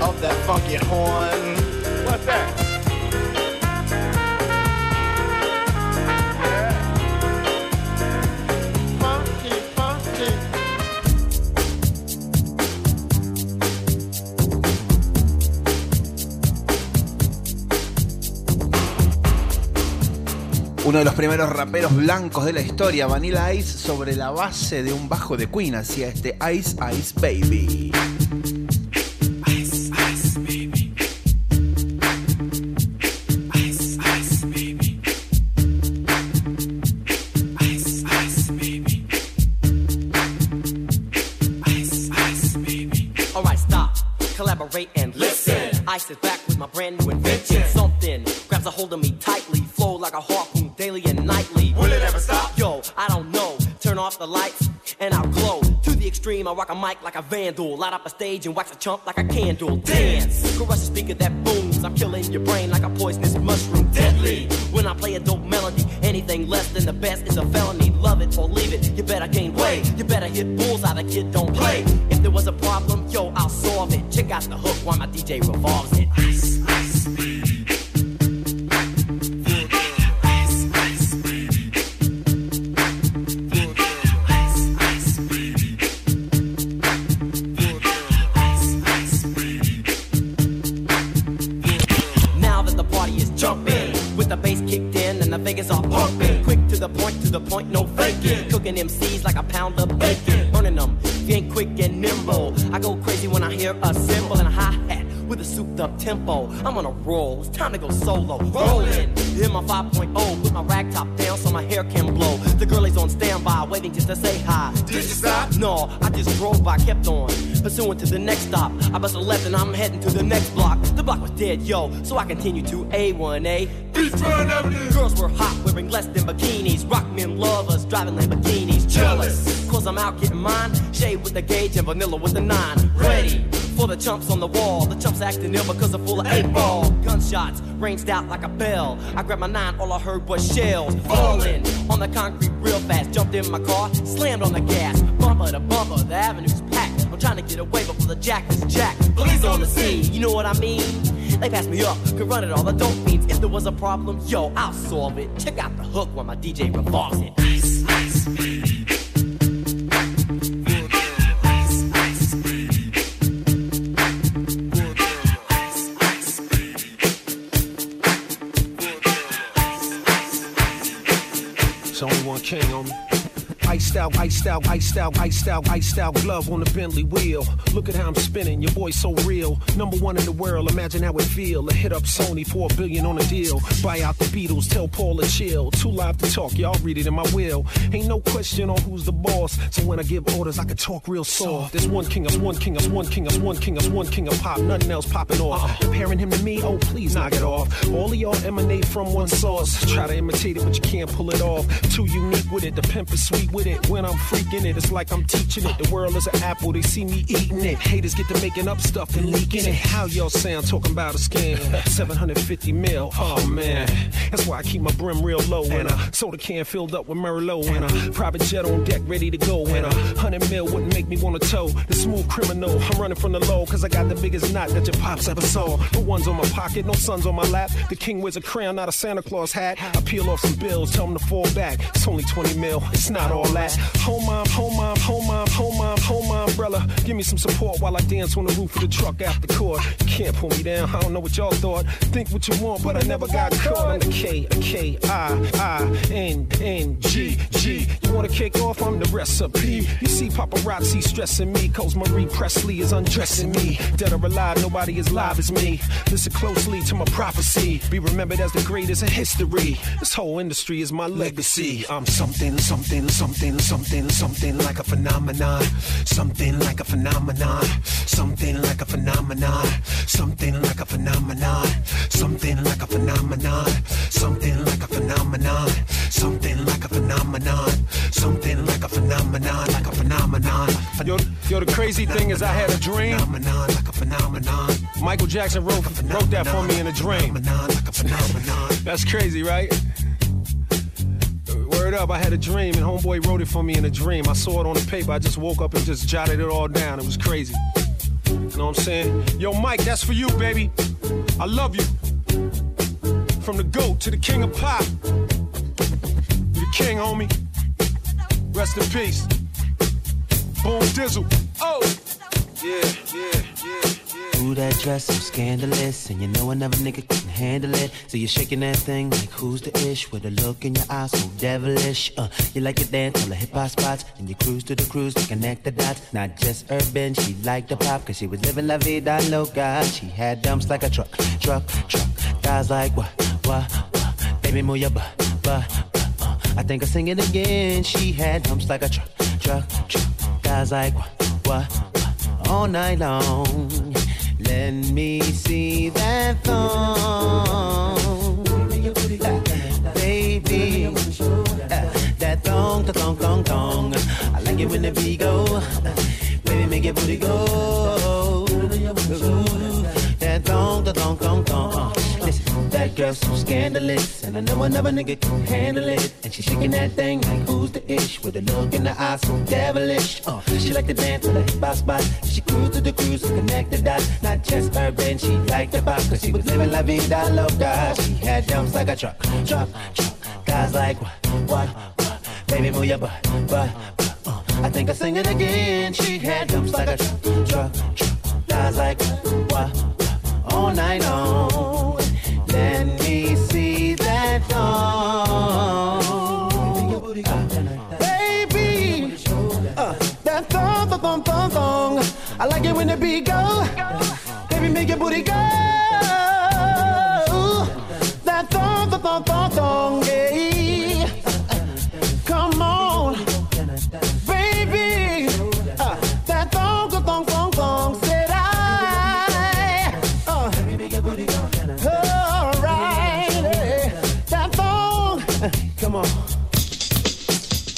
of that funky horn.
What's that?
Funky, funky.
Uno de los primeros raperos blancos de la historia, Vanilla Ice, sobre la base de un bajo de Queen, hacía este Ice Ice Baby.
Mic like a vandal. Light up a stage and wax a chump like a candle. Dance, crush a speaker that booms. I'm killing your brain like a poisonous mushroom. Deadly. When I play a dope melody, anything less than the best is a felony. Love it or leave it. you better gain weight. You better hit bulls out, the kid don't play. If there was a problem, yo, I'll solve it. Check out the hook while my DJ revolves point, to the point, no faking. Cooking MCs like a pound of bacon. Burning them, if you ain't quick and nimble. I go crazy when I hear a cymbal and a hi hat with a souped up tempo. I'm on a roll, it's time to go solo. Rolling, in my 5.0, put my rag top down so my hair can blow. The girl is on standby, waiting just to say hi. Did you stop? No, I just drove by, kept on. Pursuing to the next stop. I bust a left and I'm heading to the next block. The block was dead, yo, so I continue to A1A. Girls were hot, wearing less than bikinis. Rock men lovers, driving Lamborghinis. Jealous, cause I'm out getting mine. Shade with the gauge and vanilla with the nine. Ready for the chumps on the wall. The chumps acting ill because they're full of eight ball. Gunshots ranged out like a bell. I grabbed my nine, all I heard was shells falling on the concrete real fast. Jumped in my car, slammed on the gas. Bumper to bumper, the avenue's. Trying to get away before the jack is jacked. Police on the scene, you know what I mean? They passed me up, could run it all the dope fiends. If there was a problem, yo, I'll solve it. Check out the hook while my DJ revolves it.
Out, iced out, iced out, iced out, iced out glove on the Bentley wheel. Look at how I'm spinning, your boy's so real. Number one in the world, imagine how it feel. A hit up Sony for a billion on a deal. Buy out the Beatles, tell Paul to chill. Too live to talk, y'all read it in my will. Ain't no question on who's the boss. So when I give orders, I can talk real soft. There's one king, us one king, us one king, us one king, us one king of pop. Nothing else popping off. Uh-huh. Comparing him to me, oh please knock it off. All of y'all emanate from one source. Try to imitate it, but you can't pull it off. Too unique with it, the pimp is sweet with it. When I'm freaking it, it's like I'm teaching it. The world is an apple, they see me eating it. Haters get to making up stuff and leaking it. How y'all sound talking about a scam? [laughs] 750 mil, oh man. That's why I keep my brim real low and a soda can filled up with Merlot and a private jet on deck ready to go and a hundred mil wouldn't make me want to tow the smooth criminal. I'm running from the low cause I got the biggest knot that your pops ever saw. The ones on my pocket, no sons on my lap. The king wears a crown, not a Santa Claus hat. I peel off some bills, tell them to fall back. It's only 20 mil, it's not all that. Home mom, home mom, home mom, home mom, home mom, umbrella. Give me some support while I dance on the roof of the truck after court. You can't pull me down, I don't know what y'all thought. Think what you want, but I never got caught. I'm the K, K, I, I, N, N, G, G. You wanna kick off? I'm the recipe. You see paparazzi stressing me, cause Marie Presley is undressing me. Dead or alive, nobody as live as me. Listen closely to my prophecy. Be remembered as the greatest in history. This whole industry is my legacy. I'm something, something, something, something, something something like a phenomenon. Something like a phenomenon. Something like a phenomenon. Something like a phenomenon. Something like a phenomenon. Something like a phenomenon. Something like a phenomenon. Something like a phenomenon. Like a phenomenon. Yo, yo, the crazy thing is I had a dream. Phenomenon, like a phenomenon. Michael Jackson wrote, wrote that for me in a dream. Like a phenomenon. That's crazy, right? Word up, I had a dream and homeboy wrote it for me in a dream. I saw it on the paper. I just woke up and just jotted it all down. It was crazy. You know what I'm saying? Yo, Mike, that's for you, baby. I love you. From the goat to the king of pop. You the king, homie. Rest in peace. Boom Dizzle. Oh! Yeah, yeah, yeah.
Ooh, that dress so scandalous, and you know another nigga handle it. So you're shaking that thing like who's the ish with a look in your eyes so devilish. Uh, you like to dance all the hip hop spots, and you cruise to the cruise to connect the dots. Not just urban, she liked the pop, cause she was living la vida loca. She had dumps like a truck, truck, truck. Guys like what, what, what? Baby, move your butt, butt, butt. Uh, I think I'll sing it again. She had dumps like a truck, truck, truck. Guys like what, what, what? All night long. Let me see that thong. Baby, that thong, thong, thong, thong. I like it when the go. Baby, make your booty go. That thong, thong, thong, girl so scandalous, and I know another nigga can handle it. And she shaking that thing like who's the ish with a look in the eye so devilish. Uh, she like to dance to the hip hop spot. She cruise to the cruise and connect the dots. Not just urban, she liked the box cause she was living la vida loca. She had jumps like a truck, truck, truck. Guys like what, what, what? Baby move your butt, butt, butt. Uh, I think I sing it again. She had jumps like a truck, truck, truck. Guys like what, what, what? All night long. Let me see that thong.
Baby, uh, that thong, thong, thong, thong. I like it when the beat go. Baby, make your booty go. That thong, thong, thong, thong,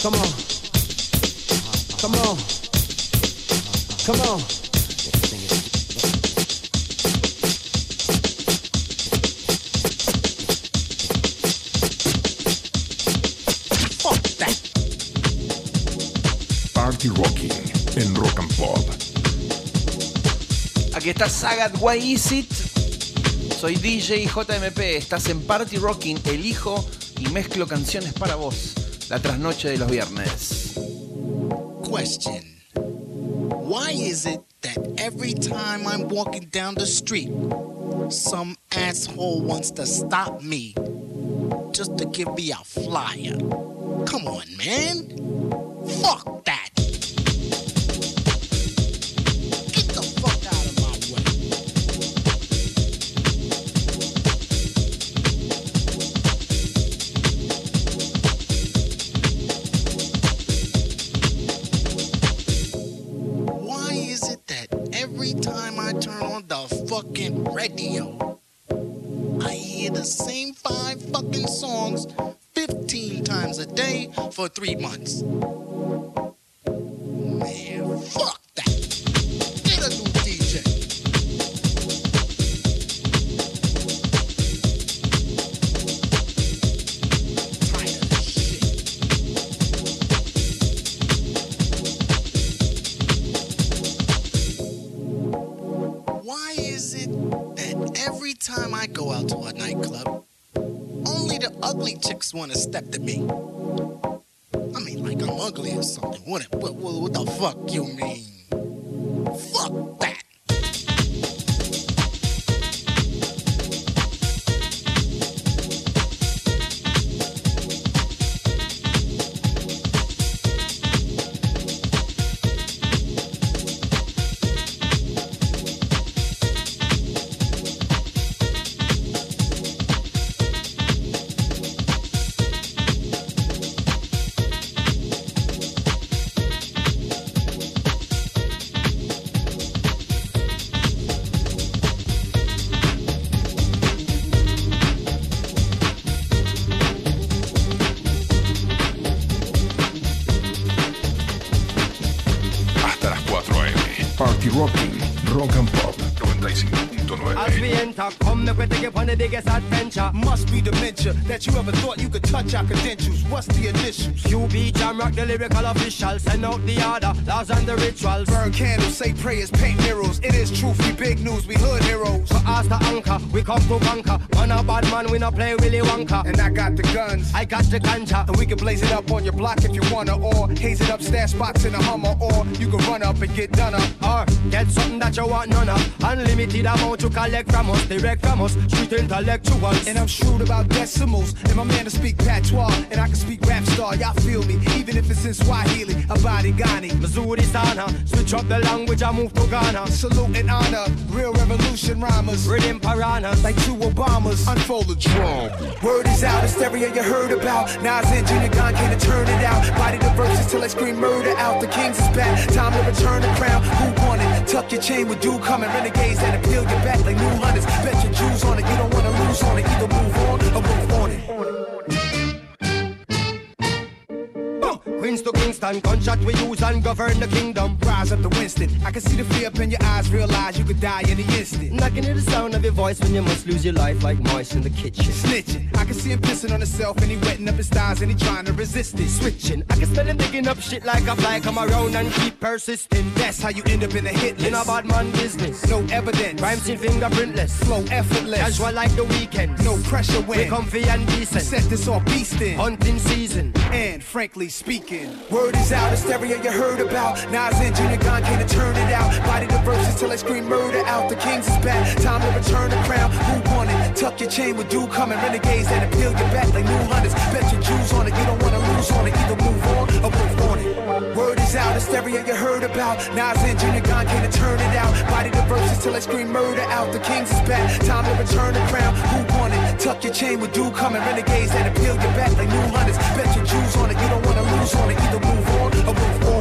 Come on. Come on. Come on.
Fuck that. Party Rocking en Rock and Pop.
Aquí está Sagat Why Is It. Soy DJ JMP. Estás en Party Rocking. Elijo y mezclo canciones para vos. La trasnoche de los viernes.
Question Why is it that every time I'm walking down the street, some asshole wants to stop me just to give me a flyer? Come on, man. Fuck that. For three months? Man, fuck that. Get a new DJ. Why is it that every time I go out to a nightclub, only the ugly chicks want to step to me? I'm ugly or something. What, what, what the fuck you mean? Fuck
adventure.
Must be dementia that you ever thought you could touch our credentials. What's the initials?
QB Jam Rock, the lyrical official. Send out the order, laws and the rituals.
Burn candles, say prayers, paint murals. It is truth, we big news, we hood heroes.
So as the anchor, we come to conquer. Man a bad man, we not play Willy Wonka.
And I got the guns.
I got the ganja.
And we can blaze it up on your block if you wanna, or haze it up, stash spots in a Hummer, or you can run up and get done up.
Or get something that you want none of. Unlimited amount to collect from us, direct from us, street intellectuals.
And I'm shrewd about decimals. And my man to speak patois, and I can speak rap star. Y'all feel me, even if it's in Swahili, Abadi Ghani.
Missouri Sana, switch up the language, I move to Ghana.
Salute and honor, real revolution rhymers.
Rhythm piranhas,
like two Obamas. Unfold the drum. Word is out, hysteria you heard about. Nas and Junior came to turn it out. Body the verses till I scream murder out. The kings is back, time to return the crown. Who won it? Tuck your chain with you coming. Renegades that appeal your back like new hunters. Bet your Jews on it, you don't wanna lose on it. Either move on or move on
Kingston, gunshot we use and govern the kingdom.
Rise up to Winston. I can see the fear up in your eyes, realize you could die any instant.
I can hear the sound of your voice when you must lose your life like mice in the kitchen.
Snitching. I can see him pissing on himself and he wetting up his thighs and he trying to resist it.
Switching. I can smell him digging up shit like a fly. Come around and keep persisting.
That's how you end up in a hit list.
In a bad man business.
No evidence.
Rhymes in fingerprintless.
Flow effortless.
Casual like the weekend.
No pressure when
We comfy and decent.
set this off beastin'.
Hunting season.
And frankly speaking, word is out, hysteria you heard about. Nas and Junior Gong came to turn it out. Body the verses till I scream murder out. The Kings is back, time to return the crown. Who won it? Tuck your chain with do coming. Renegades that appeal your back like new hunters. Bet your Jews on it, you don't wanna lose on it. Either move on or move on it. Word is out, hysteria you heard about. Nas and Junior Gong came to turn it out. Body the verses till I scream murder out. The Kings is back, time to return the crown. Who won it? Tuck your chain with do coming. Renegades that appeal your back like new hunters. Bet your Jews on it, you don't wanna on it. Either move on or move on.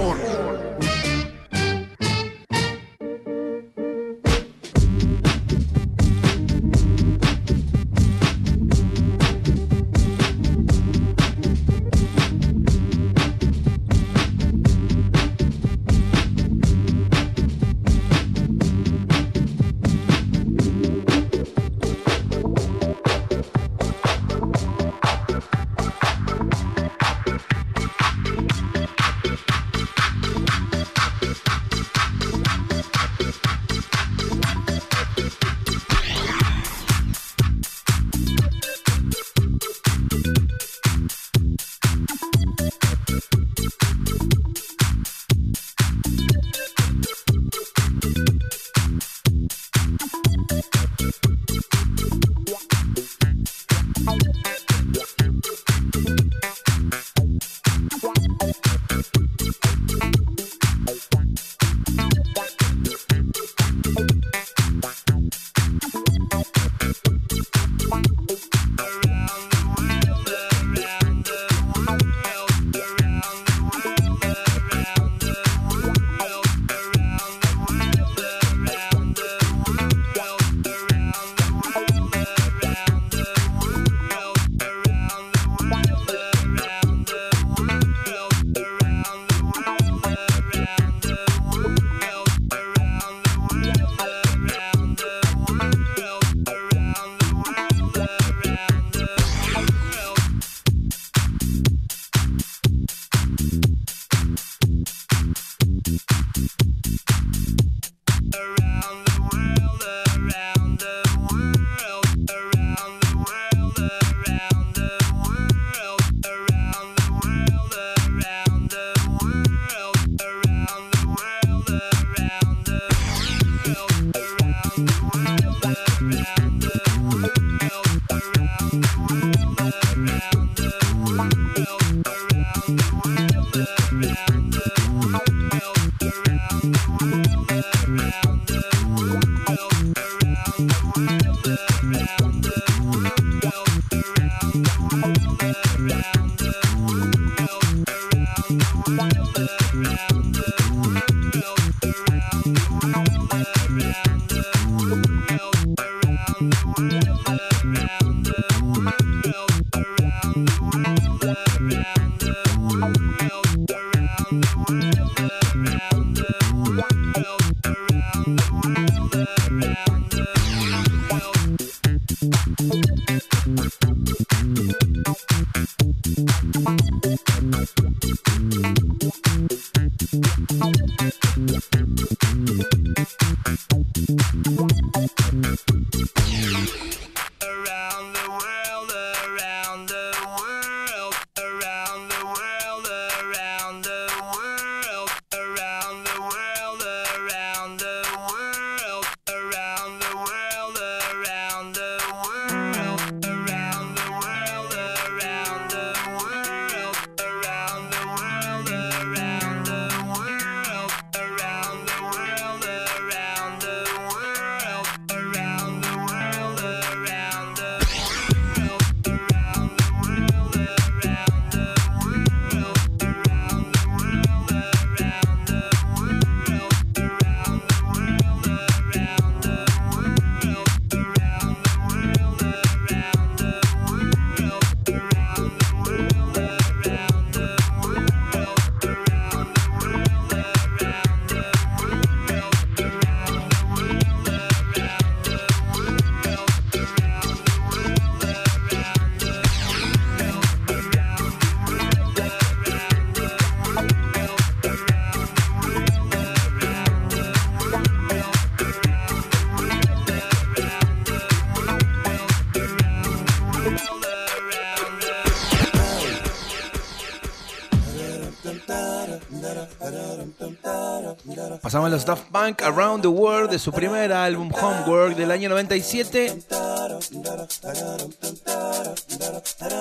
Pasaban los Daft Punk Around the World de su primer álbum Homework del año 97.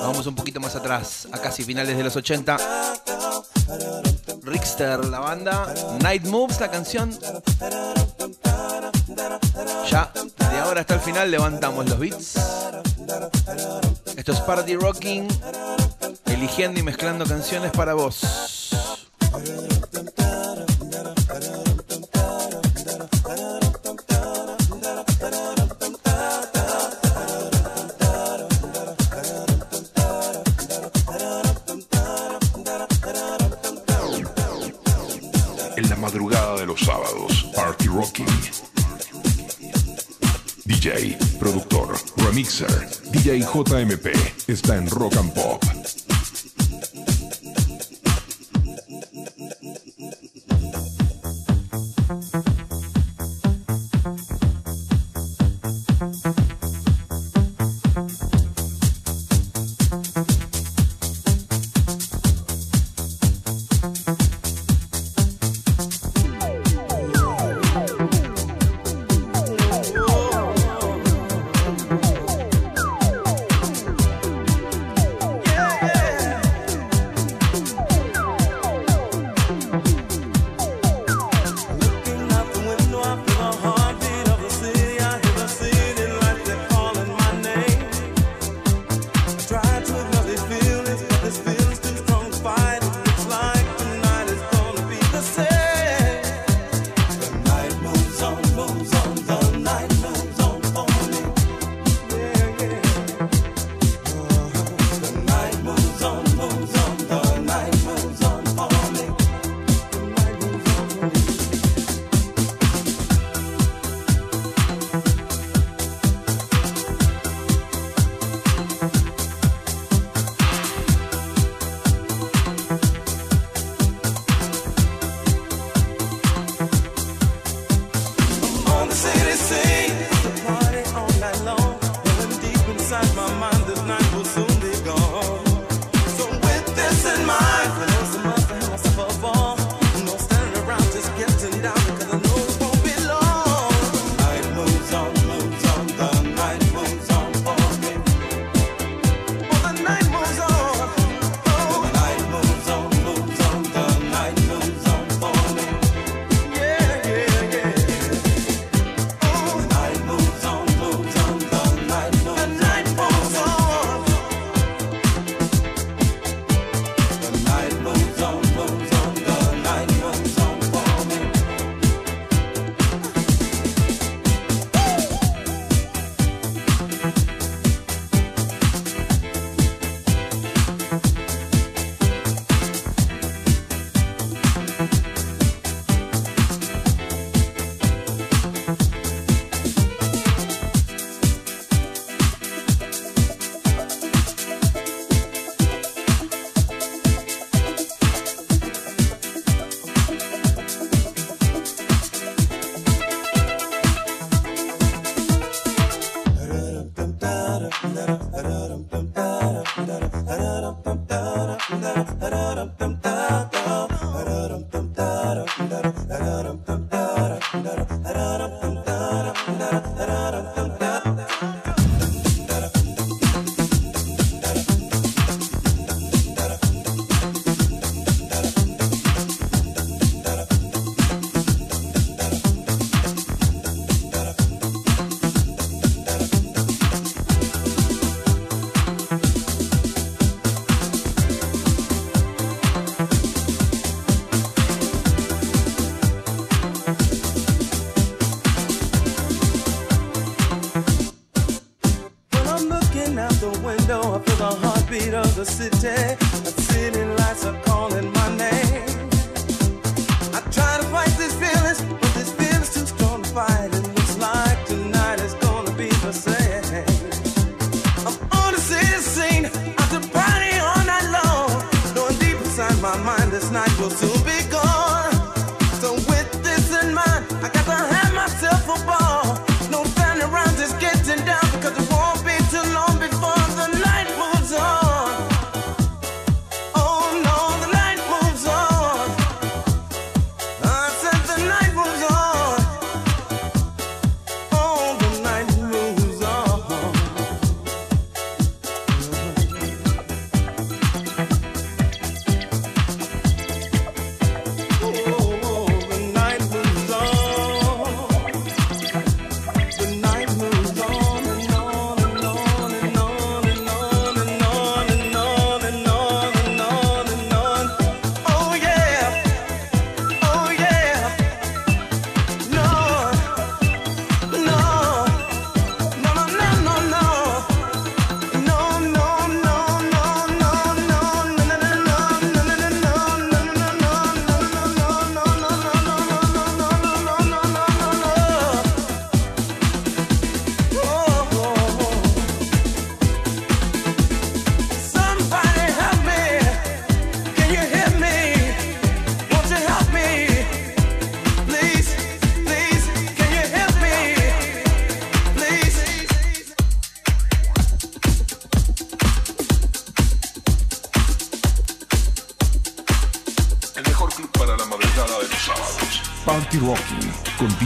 Vamos un poquito más atrás, a casi finales de los 80. Rickster, la banda. Night Moves, la canción. Ya, de ahora hasta el final levantamos los beats. Esto es Party Rocking, eligiendo y mezclando canciones para vos.
sábados. Party Rocking. DJ, productor, remixer, DJ JMP está en Rock and Pop.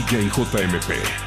DJ JMP.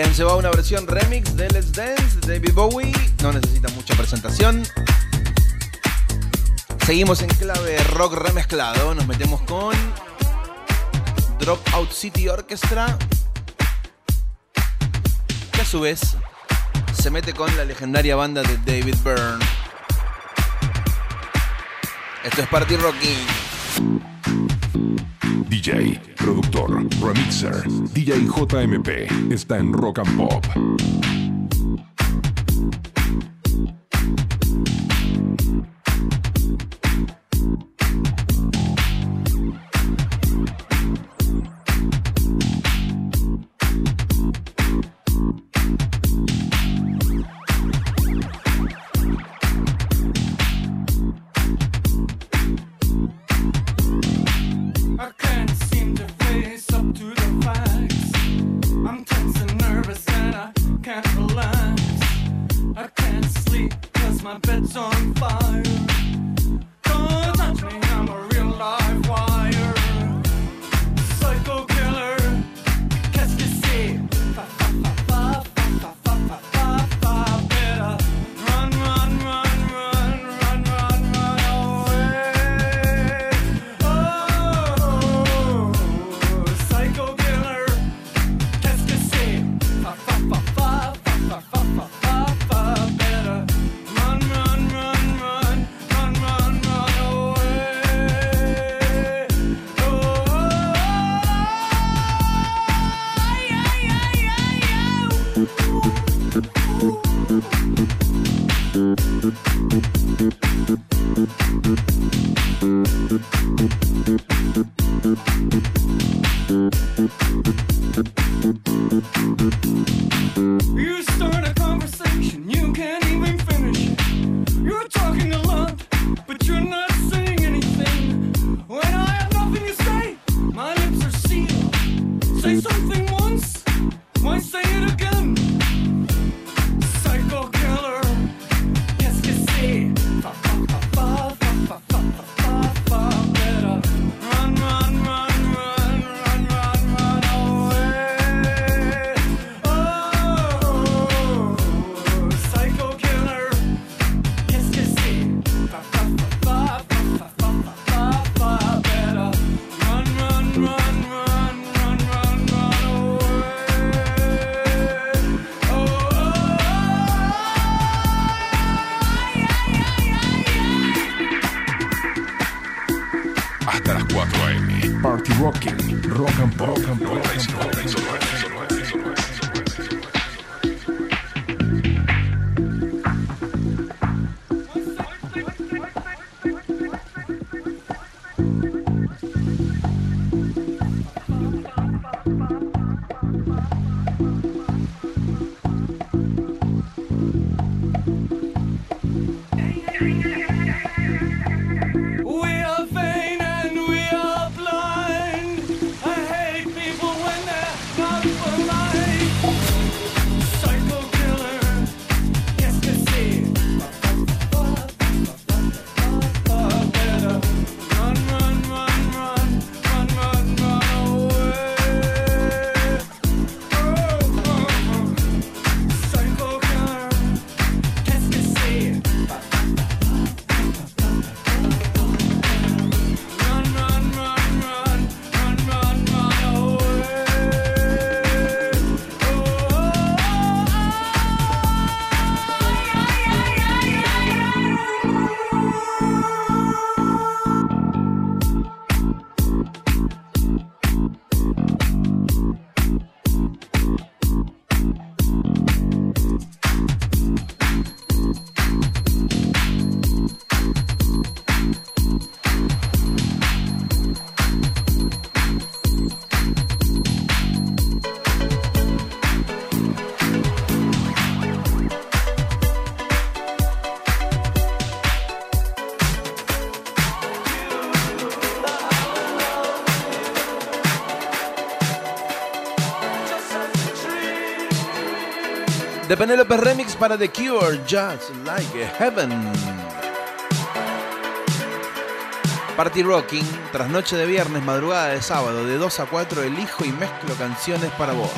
Se va una versión remix de Let's Dance de David Bowie. No necesita mucha presentación. Seguimos en clave rock remezclado. Nos metemos con Dropout City Orchestra. Que a su vez se mete con la legendaria banda de David Byrne. Esto es Party Rocking.
DJ, productor, remixer, DJ JMP está en Rock and Pop.
Thank you.
para The Cure, Just Like Heaven. Party Rocking, tras noche de viernes, madrugada de sábado, de 2 a 4, elijo y mezclo canciones para vos.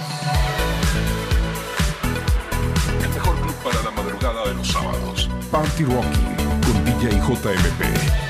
El mejor club para la madrugada de los sábados. Party Rocking, con DJ JMP.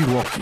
пирог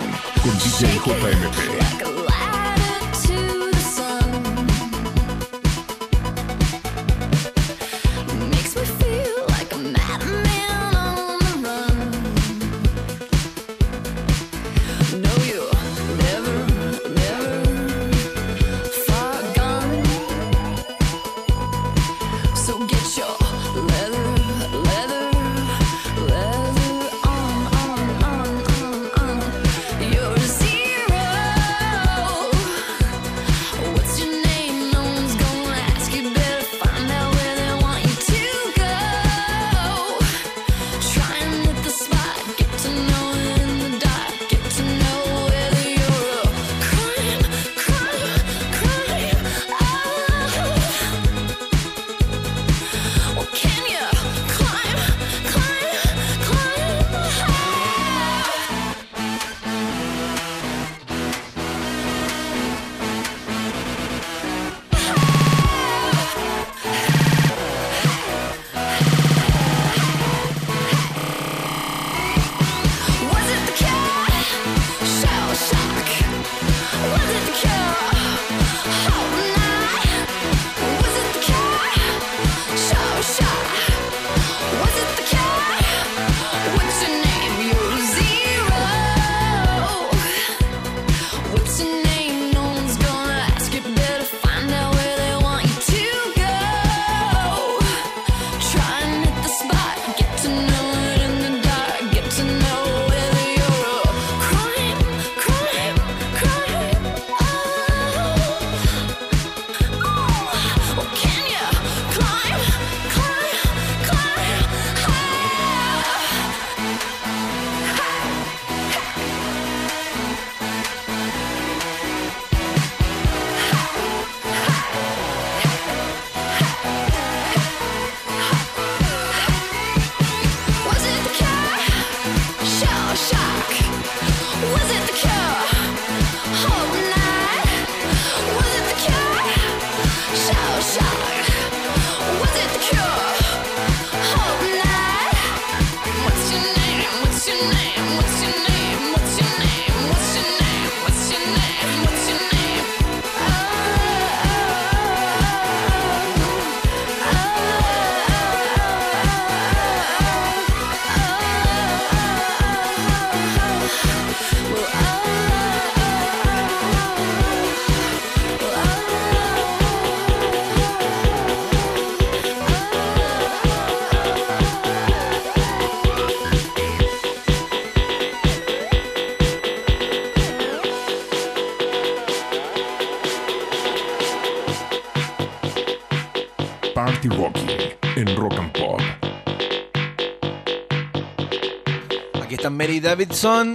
Davidson,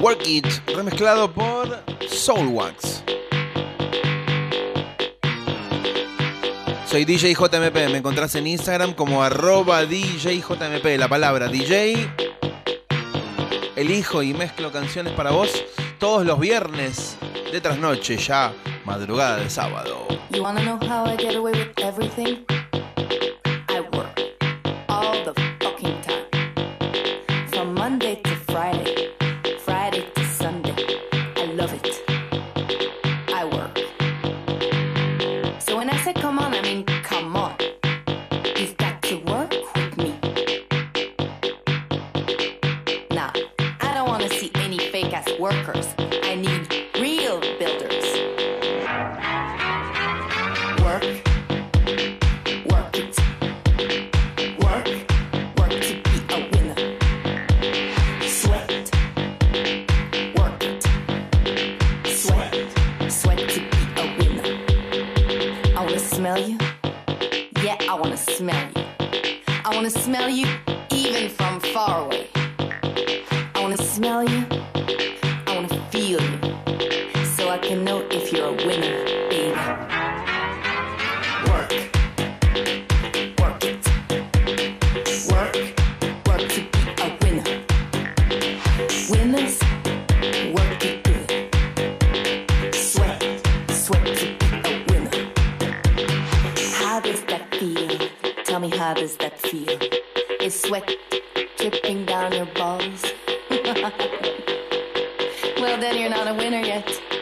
Work It, remezclado por Soulwax. Soy DJ JMP, me encontrás en Instagram como arroba DJJMP, la palabra DJ. Elijo y mezclo canciones para vos todos los viernes de trasnoche, ya madrugada de sábado.
is sweat dripping down your balls. [laughs] well, then you're not a winner yet.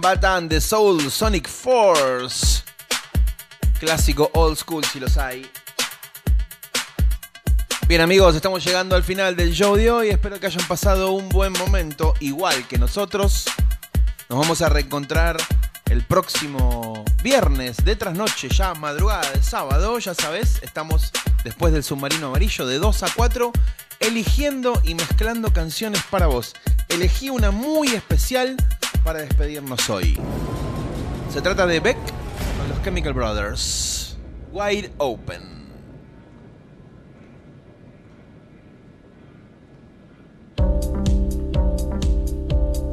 Bambata and the Soul Sonic Force. Clásico old school si los hay. Bien amigos, estamos llegando al final del show de hoy. Espero que hayan pasado un buen momento, igual que nosotros. Nos vamos a reencontrar el próximo viernes de trasnoche, ya madrugada del sábado. Ya sabes, estamos después del submarino amarillo de 2 a 4, eligiendo y mezclando canciones para vos. Elegí una muy especial para despedirnos hoy. Se trata de Beck con los Chemical Brothers. Wide Open.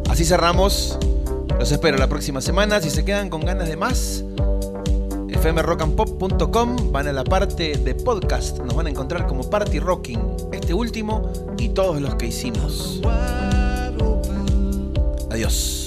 Así cerramos. Los espero la próxima semana. Si se quedan con ganas de más, fmrockandpop.com van a la parte de podcast. Nos van a encontrar como Party Rocking, este último y todos los que hicimos. Adiós.